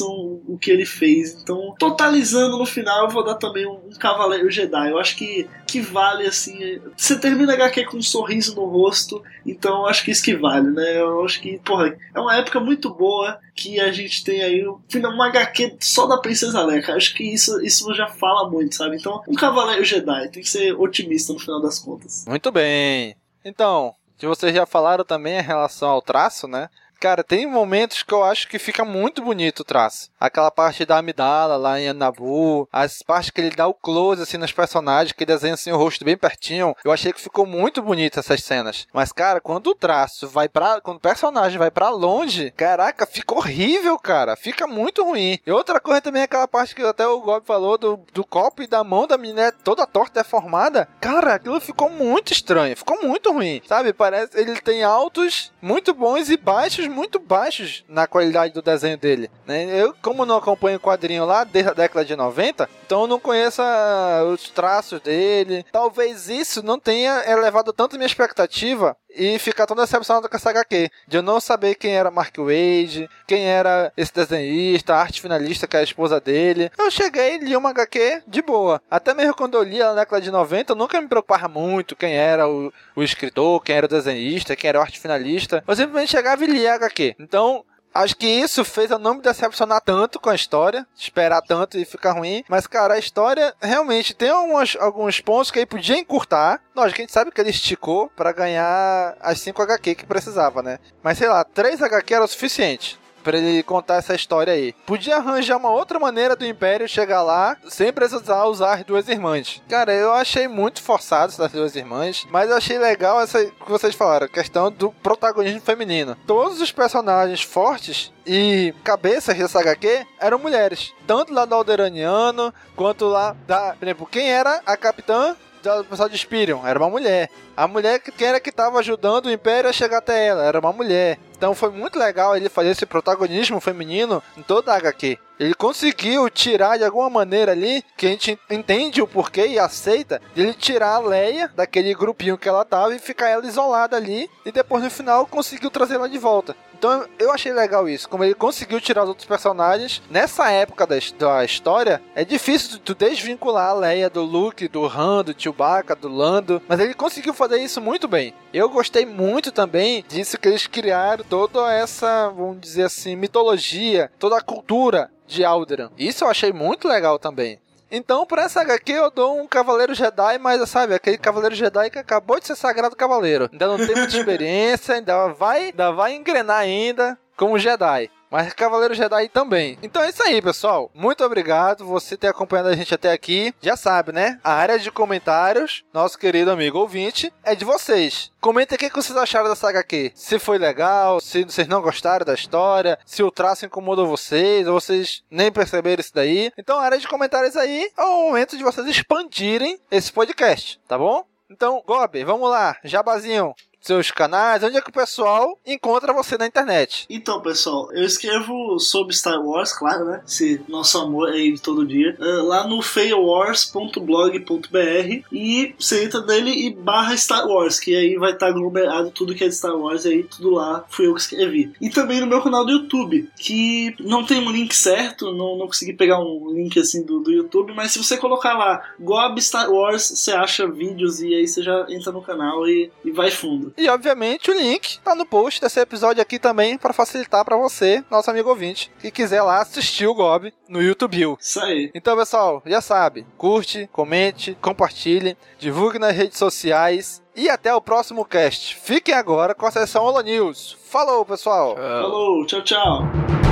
o que ele fez. Então, totalizando no final, eu vou dar também um, um Cavaleiro Jedi. Eu acho que, que vale, assim. Você termina HQ com um sorriso no rosto, então eu acho que isso que vale, né? Eu acho que, porra, é uma época muito boa que a gente tem aí uma HQ só da Princesa Leia. Cara. Acho que isso, isso já fala muito, sabe? Então, um Cavaleiro Jedi tem que ser otimista no final das contas. Muito bem. Então, que vocês já falaram também em relação ao traço, né? Cara, tem momentos que eu acho que fica muito bonito o traço. Aquela parte da amidala lá em Anabu, as partes que ele dá o close assim nos personagens, que desenha assim o rosto bem pertinho. Eu achei que ficou muito bonito essas cenas. Mas cara, quando o traço vai para, quando o personagem vai para longe, caraca, fica horrível, cara. Fica muito ruim. E outra coisa também é aquela parte que até o Gob falou do, do copo e da mão da menina toda torta deformada. Cara, aquilo ficou muito estranho, ficou muito ruim. Sabe? Parece ele tem altos muito bons e baixos muito baixos na qualidade do desenho dele. Né? Eu, como não acompanho o quadrinho lá desde a década de 90, então eu não conheço a, os traços dele. Talvez isso não tenha elevado tanto minha expectativa e ficar tão decepcionado com essa HQ. De eu não saber quem era Mark Wade, quem era esse desenhista, arte finalista que é a esposa dele. Eu cheguei e li uma HQ de boa. Até mesmo quando eu li na década de 90, eu nunca me preocupava muito quem era o, o escritor, quem era o desenhista, quem era o arte finalista. Eu simplesmente chegava e lia a HQ. Então, Acho que isso fez eu não me decepcionar tanto com a história, esperar tanto e ficar ruim. Mas, cara, a história realmente tem alguns, alguns pontos que aí podia encurtar. Lógico a gente sabe que ele esticou para ganhar as 5 HQ que precisava, né? Mas sei lá, 3 HQ era o suficiente para ele contar essa história aí. Podia arranjar uma outra maneira do Império chegar lá sem precisar usar as duas irmãs. Cara, eu achei muito forçado essas duas irmãs, mas eu achei legal essa que vocês falaram, questão do protagonismo feminino. Todos os personagens fortes e cabeças dessa HQ eram mulheres, tanto lá do Alderaniano quanto lá da, por exemplo, quem era a capitã do pessoal de Spirion, era uma mulher. A mulher que era que estava ajudando o Império a chegar até ela, era uma mulher. Então foi muito legal ele fazer esse protagonismo feminino em toda a HQ. Ele conseguiu tirar de alguma maneira ali, que a gente entende o porquê e aceita, ele tirar a Leia daquele grupinho que ela tava e ficar ela isolada ali, e depois no final conseguiu trazê-la de volta. Então eu achei legal isso, como ele conseguiu tirar os outros personagens. Nessa época da, da história, é difícil tu desvincular a Leia do Luke, do Han, do Chewbacca, do Lando, mas ele conseguiu fazer isso muito bem. Eu gostei muito também disso que eles criaram toda essa, vamos dizer assim, mitologia, toda a cultura de Alderaan. Isso eu achei muito legal também. Então, por essa HQ, eu dou um Cavaleiro Jedi, mas sabe, aquele Cavaleiro Jedi que acabou de ser Sagrado Cavaleiro. Ainda não tem muita experiência, ainda vai, ainda vai engrenar ainda como Jedi mas Cavaleiro Jedi também. Então é isso aí, pessoal. Muito obrigado você ter acompanhado a gente até aqui. Já sabe, né? A área de comentários, nosso querido amigo ouvinte, é de vocês. Comenta o que vocês acharam dessa HQ. Se foi legal, se vocês não gostaram da história, se o traço incomodou vocês, ou vocês nem perceberam isso daí. Então a área de comentários aí é o momento de vocês expandirem esse podcast, tá bom? Então, Gob, vamos lá, jabazinho. Seus canais, onde é que o pessoal encontra você na internet? Então, pessoal, eu escrevo sobre Star Wars, claro, né? Esse nosso amor aí de todo dia. Uh, lá no failwars.blog.br e você entra nele e barra Star Wars, que aí vai estar aglomerado tudo que é de Star Wars, e aí tudo lá fui eu que escrevi. E também no meu canal do YouTube, que não tem um link certo, não, não consegui pegar um link assim do, do YouTube, mas se você colocar lá Gob Star Wars, você acha vídeos e aí você já entra no canal e, e vai fundo. E obviamente o link tá no post desse episódio aqui também para facilitar para você, nosso amigo ouvinte, que quiser lá assistir o Gob no YouTube. Isso aí. Então, pessoal, já sabe, curte, comente, compartilhe, divulgue nas redes sociais e até o próximo cast. Fiquem agora com a sessão Holo News. Falou, pessoal. Falou, tchau, tchau.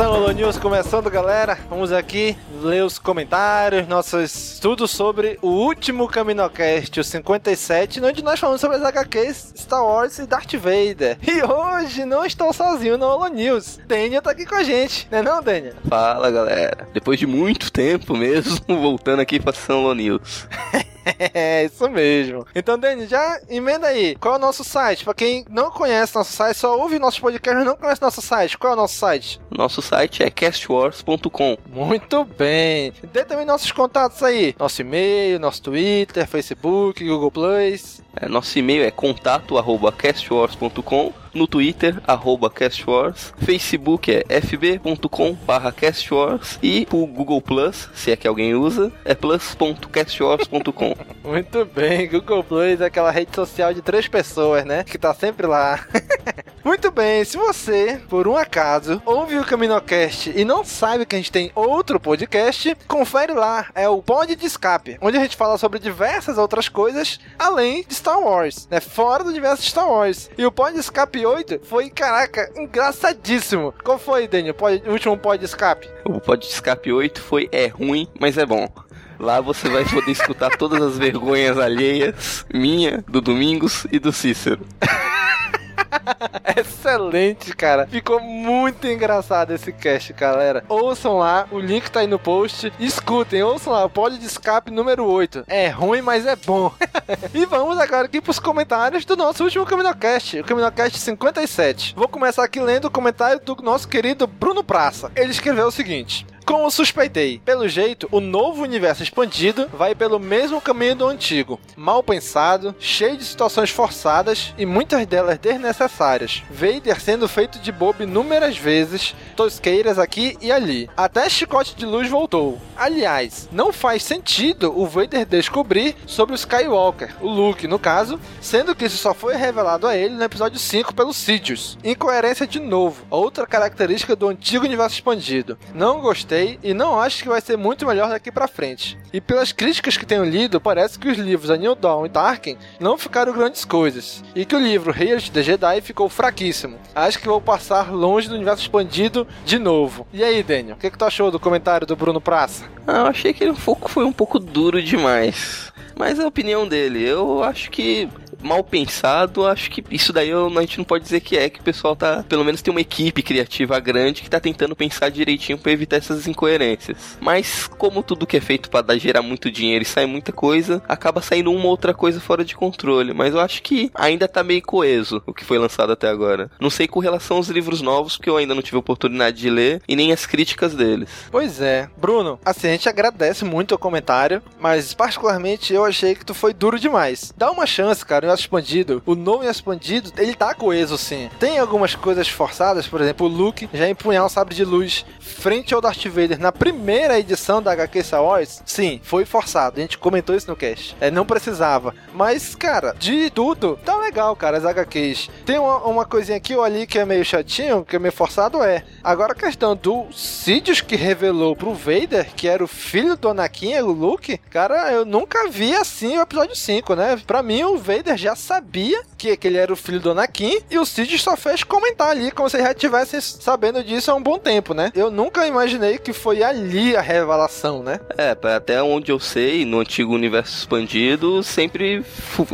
Sessão Holo News começando, galera. Vamos aqui ler os comentários, nossos estudos sobre o último Caminocast, o 57, onde nós falamos sobre as HQs Star Wars e Darth Vader. E hoje não estou sozinho no Holo News. Daniel tá aqui com a gente, né não, Daniel? Fala, galera. Depois de muito tempo mesmo, voltando aqui pra São Holo News. É, isso mesmo. Então, Dani, já emenda aí. Qual é o nosso site? Pra quem não conhece nosso site, só ouve nosso podcast e não conhece nosso site. Qual é o nosso site? Nosso site é castwars.com. Muito bem. Dê também nossos contatos aí. Nosso e-mail, nosso Twitter, Facebook, Google Plus. É, nosso e-mail é contato@castwars.com, no Twitter arroba castwars, Facebook é fb.com/castwars e o Google Plus, se é que alguém usa, é plus.castwars.com. Muito bem, Google Plus é aquela rede social de três pessoas, né? Que tá sempre lá. Muito bem, se você, por um acaso, ouve o Caminocast e não sabe que a gente tem outro podcast, confere lá, é o Pod de Escape, onde a gente fala sobre diversas outras coisas, além de Star Wars, né? Fora do universo de Star Wars. E o Pod de Escape 8 foi, caraca, engraçadíssimo. Qual foi, Daniel, o último Pod de Escape? O Pod de Escape 8 foi é ruim, mas é bom. Lá você vai poder escutar todas as vergonhas alheias, minha, do Domingos e do Cícero. Excelente, cara. Ficou muito engraçado esse cast, galera. Ouçam lá, o link tá aí no post. Escutem, ouçam lá, o de escape número 8. É ruim, mas é bom. e vamos agora aqui pros comentários do nosso último Caminocast, o Caminocast 57. Vou começar aqui lendo o comentário do nosso querido Bruno Praça. Ele escreveu o seguinte: como suspeitei, pelo jeito, o novo universo expandido vai pelo mesmo caminho do antigo, mal pensado, cheio de situações forçadas e muitas delas desnecessárias. Vader sendo feito de bobo inúmeras vezes, tosqueiras aqui e ali. Até Chicote de Luz voltou. Aliás, não faz sentido o Vader descobrir sobre o Skywalker, o Luke no caso, sendo que isso só foi revelado a ele no episódio 5 pelo Sidious. Incoerência de novo, outra característica do antigo universo expandido. Não gostei e não acho que vai ser muito melhor daqui pra frente. E pelas críticas que tenho lido, parece que os livros A New Dawn e Tarkin não ficaram grandes coisas, e que o livro of the Jedi ficou fraquíssimo. Acho que vou passar longe do universo expandido de novo. E aí, Daniel, o que, que tu achou do comentário do Bruno Praça? Ah, eu achei que ele foi um pouco duro demais. Mas é a opinião dele. Eu acho que mal pensado, acho que isso daí eu, a gente não pode dizer que é, que o pessoal tá, pelo menos tem uma equipe criativa grande que tá tentando pensar direitinho para evitar essas incoerências. Mas como tudo que é feito para gerar muito dinheiro e sai muita coisa, acaba saindo uma outra coisa fora de controle. Mas eu acho que ainda tá meio coeso o que foi lançado até agora. Não sei com relação aos livros novos, porque eu ainda não tive oportunidade de ler, e nem as críticas deles. Pois é. Bruno, assim, a gente agradece muito o comentário, mas particularmente eu achei que tu foi duro demais. Dá uma chance, cara universo expandido, o novo universo expandido, ele tá coeso sim. Tem algumas coisas forçadas, por exemplo, o Luke já empunhar um sabre de luz frente ao Darth Vader na primeira edição da HQ Star Wars, sim, foi forçado. A gente comentou isso no cast. É, não precisava. Mas, cara, de tudo, tá legal, cara, as HQs. Tem uma, uma coisinha aqui ou ali que é meio chatinho, que é meio forçado, é. Agora a questão do Sidious que revelou pro Vader, que era o filho do Anakin, o Luke, cara, eu nunca vi assim o episódio 5, né? Pra mim, o Vader já sabia que, que ele era o filho do Anakin e o Sidious só fez comentar ali, como se já estivessem sabendo disso há um bom tempo, né? Eu nunca imaginei que foi ali a revelação, né? É, até onde eu sei, no antigo universo expandido, sempre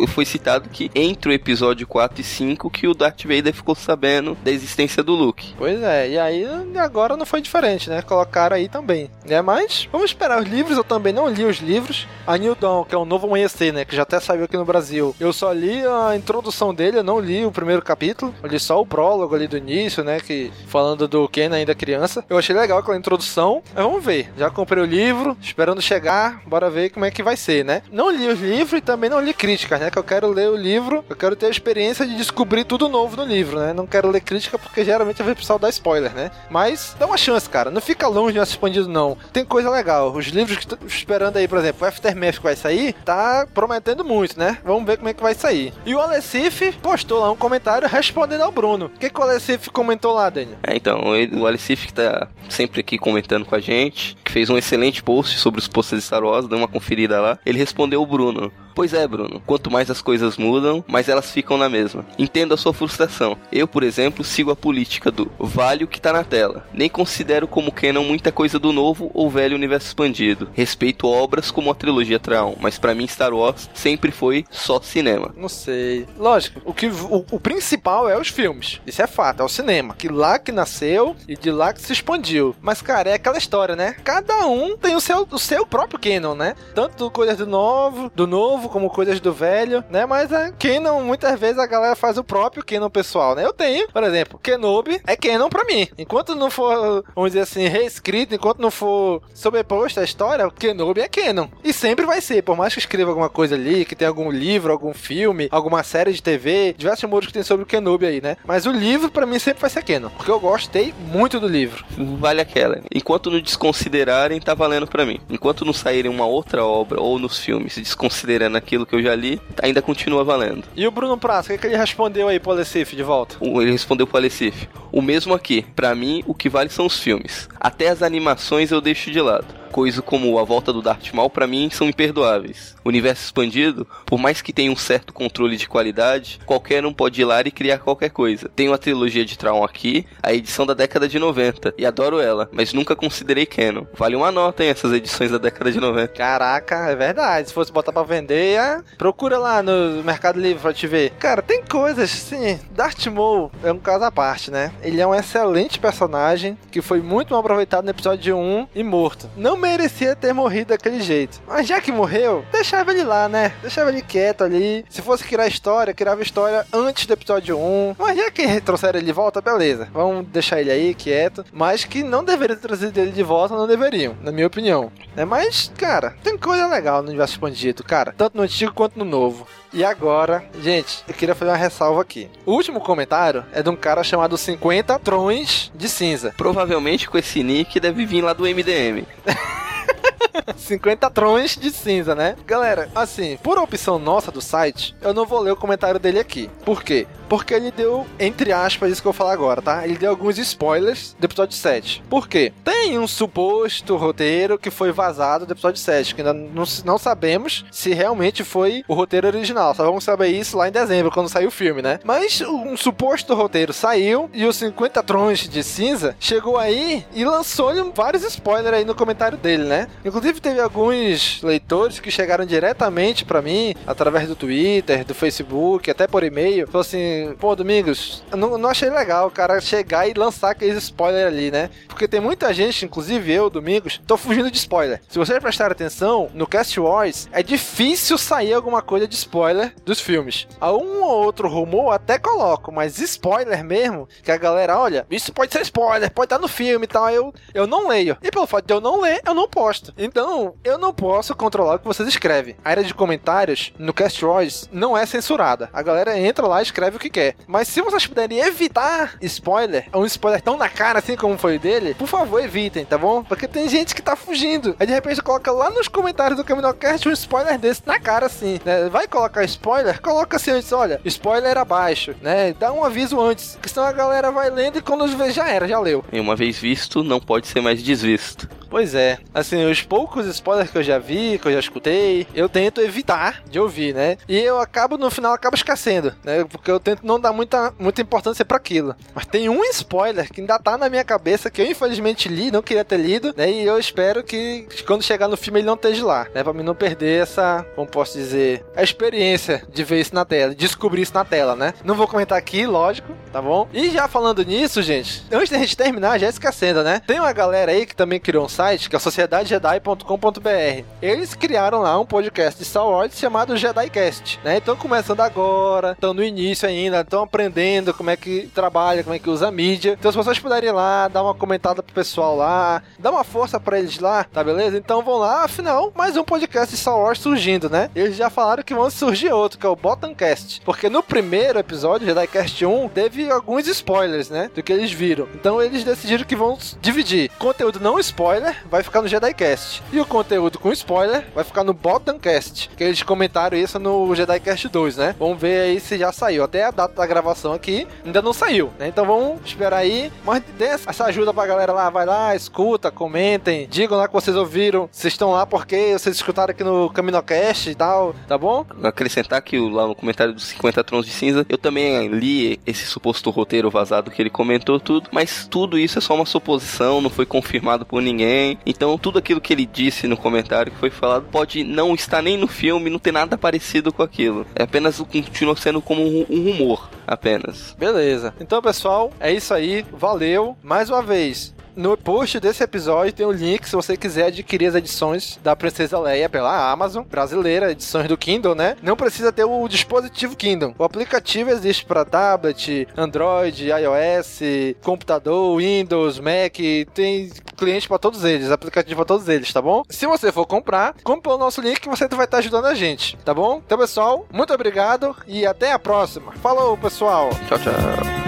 foi citado que entre episódio 4 e 5 que o Darth Vader ficou sabendo da existência do Luke. Pois é, e aí agora não foi diferente, né? Colocaram aí também. Né? Mas vamos esperar os livros, eu também não li os livros. A New Dawn, que é o novo amanhecer, né? Que já até saiu aqui no Brasil. Eu só li a introdução dele, eu não li o primeiro capítulo. Eu li só o prólogo ali do início, né? Que falando do Ken ainda criança. Eu achei legal aquela introdução. Mas vamos ver. Já comprei o livro, esperando chegar. Bora ver como é que vai ser, né? Não li os livros e também não li críticas, né? Que eu quero ler o livro, eu quero ter a experiência de descobrir tudo novo no livro, né? Não quero ler crítica porque geralmente eu vejo o pessoal dar spoiler, né? Mas dá uma chance, cara. Não fica longe de expandido, não. Tem coisa legal. Os livros que tô esperando aí, por exemplo, o Aftermath que vai sair, tá prometendo muito, né? Vamos ver como é que vai sair. E o Alessif postou lá um comentário respondendo ao Bruno. O que, que o Alessif comentou lá, Daniel? É, então, ele, o Alessif que tá sempre aqui comentando com a gente, que fez um excelente post sobre os posters de Star Wars, deu uma conferida lá. Ele respondeu o Bruno. Pois é, Bruno. Quanto mais as coisas mudam, mais elas ficam na mesma. Entendo a sua frustração. Eu, por exemplo, sigo a política do vale o que tá na tela. Nem considero como canon muita coisa do novo ou velho universo expandido. Respeito obras como a trilogia Traum, mas para mim Star Wars sempre foi só cinema. Não sei. Lógico, o que o, o principal é os filmes. Isso é fato, é o cinema. Que lá que nasceu e de lá que se expandiu. Mas, cara, é aquela história, né? Cada um tem o seu, o seu próprio canon, né? Tanto coisas do novo, do novo, como coisas do velho, né? Mas a canon, muitas vezes a galera faz o próprio canon pessoal, né? Eu tenho, por exemplo, Kenobi é canon pra mim. Enquanto não for, vamos dizer assim, reescrito, enquanto não for sobreposto a história, o Kenobi é canon. E sempre vai ser, por mais que escreva alguma coisa ali, que tenha algum livro, algum filme, alguma série de TV, diversos rumores que tem sobre o Kenobi aí, né? Mas o livro, pra mim, sempre vai ser canon. Porque eu gostei muito do livro. Vale aquela. Enquanto não desconsiderarem, tá valendo pra mim. Enquanto não saírem uma outra obra ou nos filmes desconsiderando aquilo que eu já li, ainda continua valendo. E o Bruno Praça, o que, que ele respondeu aí pro Alessif de volta? Ele respondeu pro Alessif. O mesmo aqui. Pra mim, o que vale são os filmes. Até as animações eu deixo de lado coisa como a volta do Darth Maul para mim são imperdoáveis. O universo expandido, por mais que tenha um certo controle de qualidade, qualquer um pode ir lá e criar qualquer coisa. Tenho a trilogia de Traum aqui, a edição da década de 90, e adoro ela, mas nunca considerei canon. Vale uma nota em essas edições da década de 90. Caraca, é verdade. Se fosse botar pra vender, é... procura lá no Mercado Livre pra te ver. Cara, tem coisas, sim. Darth Maul é um caso à parte, né? Ele é um excelente personagem que foi muito mal aproveitado no episódio 1 e morto. Não merecia ter morrido daquele jeito. Mas já que morreu, deixava ele lá, né? Deixava ele quieto ali. Se fosse criar história, criava história antes do episódio 1. Mas já que trouxeram ele de volta, beleza. Vamos deixar ele aí quieto. Mas que não deveriam ter trazido ele de volta, não deveriam, na minha opinião. É, mas, cara, tem coisa legal no universo expandido, cara. Tanto no antigo quanto no novo. E agora, gente, eu queria fazer uma ressalva aqui. O último comentário é de um cara chamado 50 Trões de Cinza. Provavelmente com esse nick deve vir lá do MDM. 50 trões de cinza, né? Galera, assim, por opção nossa do site, eu não vou ler o comentário dele aqui. Por quê? Porque ele deu, entre aspas, isso que eu vou falar agora, tá? Ele deu alguns spoilers do episódio 7. Por quê? Tem um suposto roteiro que foi vazado do episódio 7, que ainda não, não sabemos se realmente foi o roteiro original. Só vamos saber isso lá em dezembro, quando sair o filme, né? Mas um suposto roteiro saiu e os 50 trões de cinza chegou aí e lançou-lhe vários spoilers aí no comentário dele, né? Inclusive teve alguns leitores que chegaram diretamente para mim através do Twitter, do Facebook, até por e-mail, falou assim: pô, Domingos, não, não achei legal o cara chegar e lançar aqueles spoilers ali, né? Porque tem muita gente, inclusive eu, Domingos, tô fugindo de spoiler. Se vocês prestarem atenção, no Cast Wars é difícil sair alguma coisa de spoiler dos filmes. A um ou outro rumor até coloco, mas spoiler mesmo, que a galera, olha, isso pode ser spoiler, pode estar no filme e tal, eu, eu não leio. E pelo fato de eu não ler, eu não posto. Eu não posso controlar o que vocês escrevem. A área de comentários no Cast Wars não é censurada. A galera entra lá e escreve o que quer. Mas se vocês puderem evitar spoiler, um spoiler tão na cara assim como foi o dele, por favor, evitem, tá bom? Porque tem gente que tá fugindo. Aí de repente coloca lá nos comentários do Caminocast um spoiler desse na cara assim, né? Vai colocar spoiler? Coloca assim antes, olha, spoiler abaixo, né? Dá um aviso antes, que senão a galera vai lendo e quando vê já era, já leu. E uma vez visto, não pode ser mais desvisto. Pois é. Assim, os poucos spoilers que eu já vi, que eu já escutei, eu tento evitar de ouvir, né? E eu acabo, no final, acabo esquecendo, né? Porque eu tento não dar muita, muita importância para aquilo. Mas tem um spoiler que ainda tá na minha cabeça, que eu infelizmente li, não queria ter lido, né? E eu espero que quando chegar no filme ele não esteja lá, né? Pra mim não perder essa, como posso dizer, a experiência de ver isso na tela, descobrir isso na tela, né? Não vou comentar aqui, lógico, tá bom? E já falando nisso, gente, antes da gente terminar, já esquecendo, né? Tem uma galera aí que também criou um site, que é Eles criaram lá um podcast de Star Wars chamado JediCast, né? Então começando agora, estão no início ainda, estão aprendendo como é que trabalha, como é que usa a mídia. Então se vocês puderem ir lá, dar uma comentada pro pessoal lá, dar uma força para eles lá, tá beleza? Então vão lá, afinal, mais um podcast de Star Wars surgindo, né? Eles já falaram que vão surgir outro, que é o Botancast. Porque no primeiro episódio, JediCast 1, teve alguns spoilers, né? Do que eles viram. Então eles decidiram que vão dividir. Conteúdo não spoiler vai ficar no JediCast. E o conteúdo com spoiler vai ficar no Botancast. Que eles comentaram isso no JediCast 2, né? Vamos ver aí se já saiu. Até a data da gravação aqui ainda não saiu, né? Então vamos esperar aí. Mas dê essa ajuda pra galera lá. Vai lá, escuta, comentem. Digam lá que vocês ouviram. Vocês estão lá porque vocês escutaram aqui no CaminoCast e tal. Tá bom? Acrescentar que lá no comentário dos 50 Trons de Cinza, eu também li esse suposto roteiro vazado que ele comentou tudo, mas tudo isso é só uma suposição, não foi confirmado por ninguém. Então tudo aquilo que ele disse no comentário que foi falado pode não estar nem no filme, não ter nada parecido com aquilo. É apenas continua sendo como um, um rumor, apenas. Beleza. Então, pessoal, é isso aí. Valeu. Mais uma vez, no post desse episódio tem o um link se você quiser adquirir as edições da Princesa Leia pela Amazon brasileira, edições do Kindle, né? Não precisa ter o dispositivo Kindle. O aplicativo existe para tablet, Android, iOS, computador, Windows, Mac, tem cliente para todos eles, aplicativo para todos eles, tá bom? Se você for comprar, compre pelo nosso link que você vai estar ajudando a gente, tá bom? Então, pessoal, muito obrigado e até a próxima. Falou, pessoal. Tchau, tchau.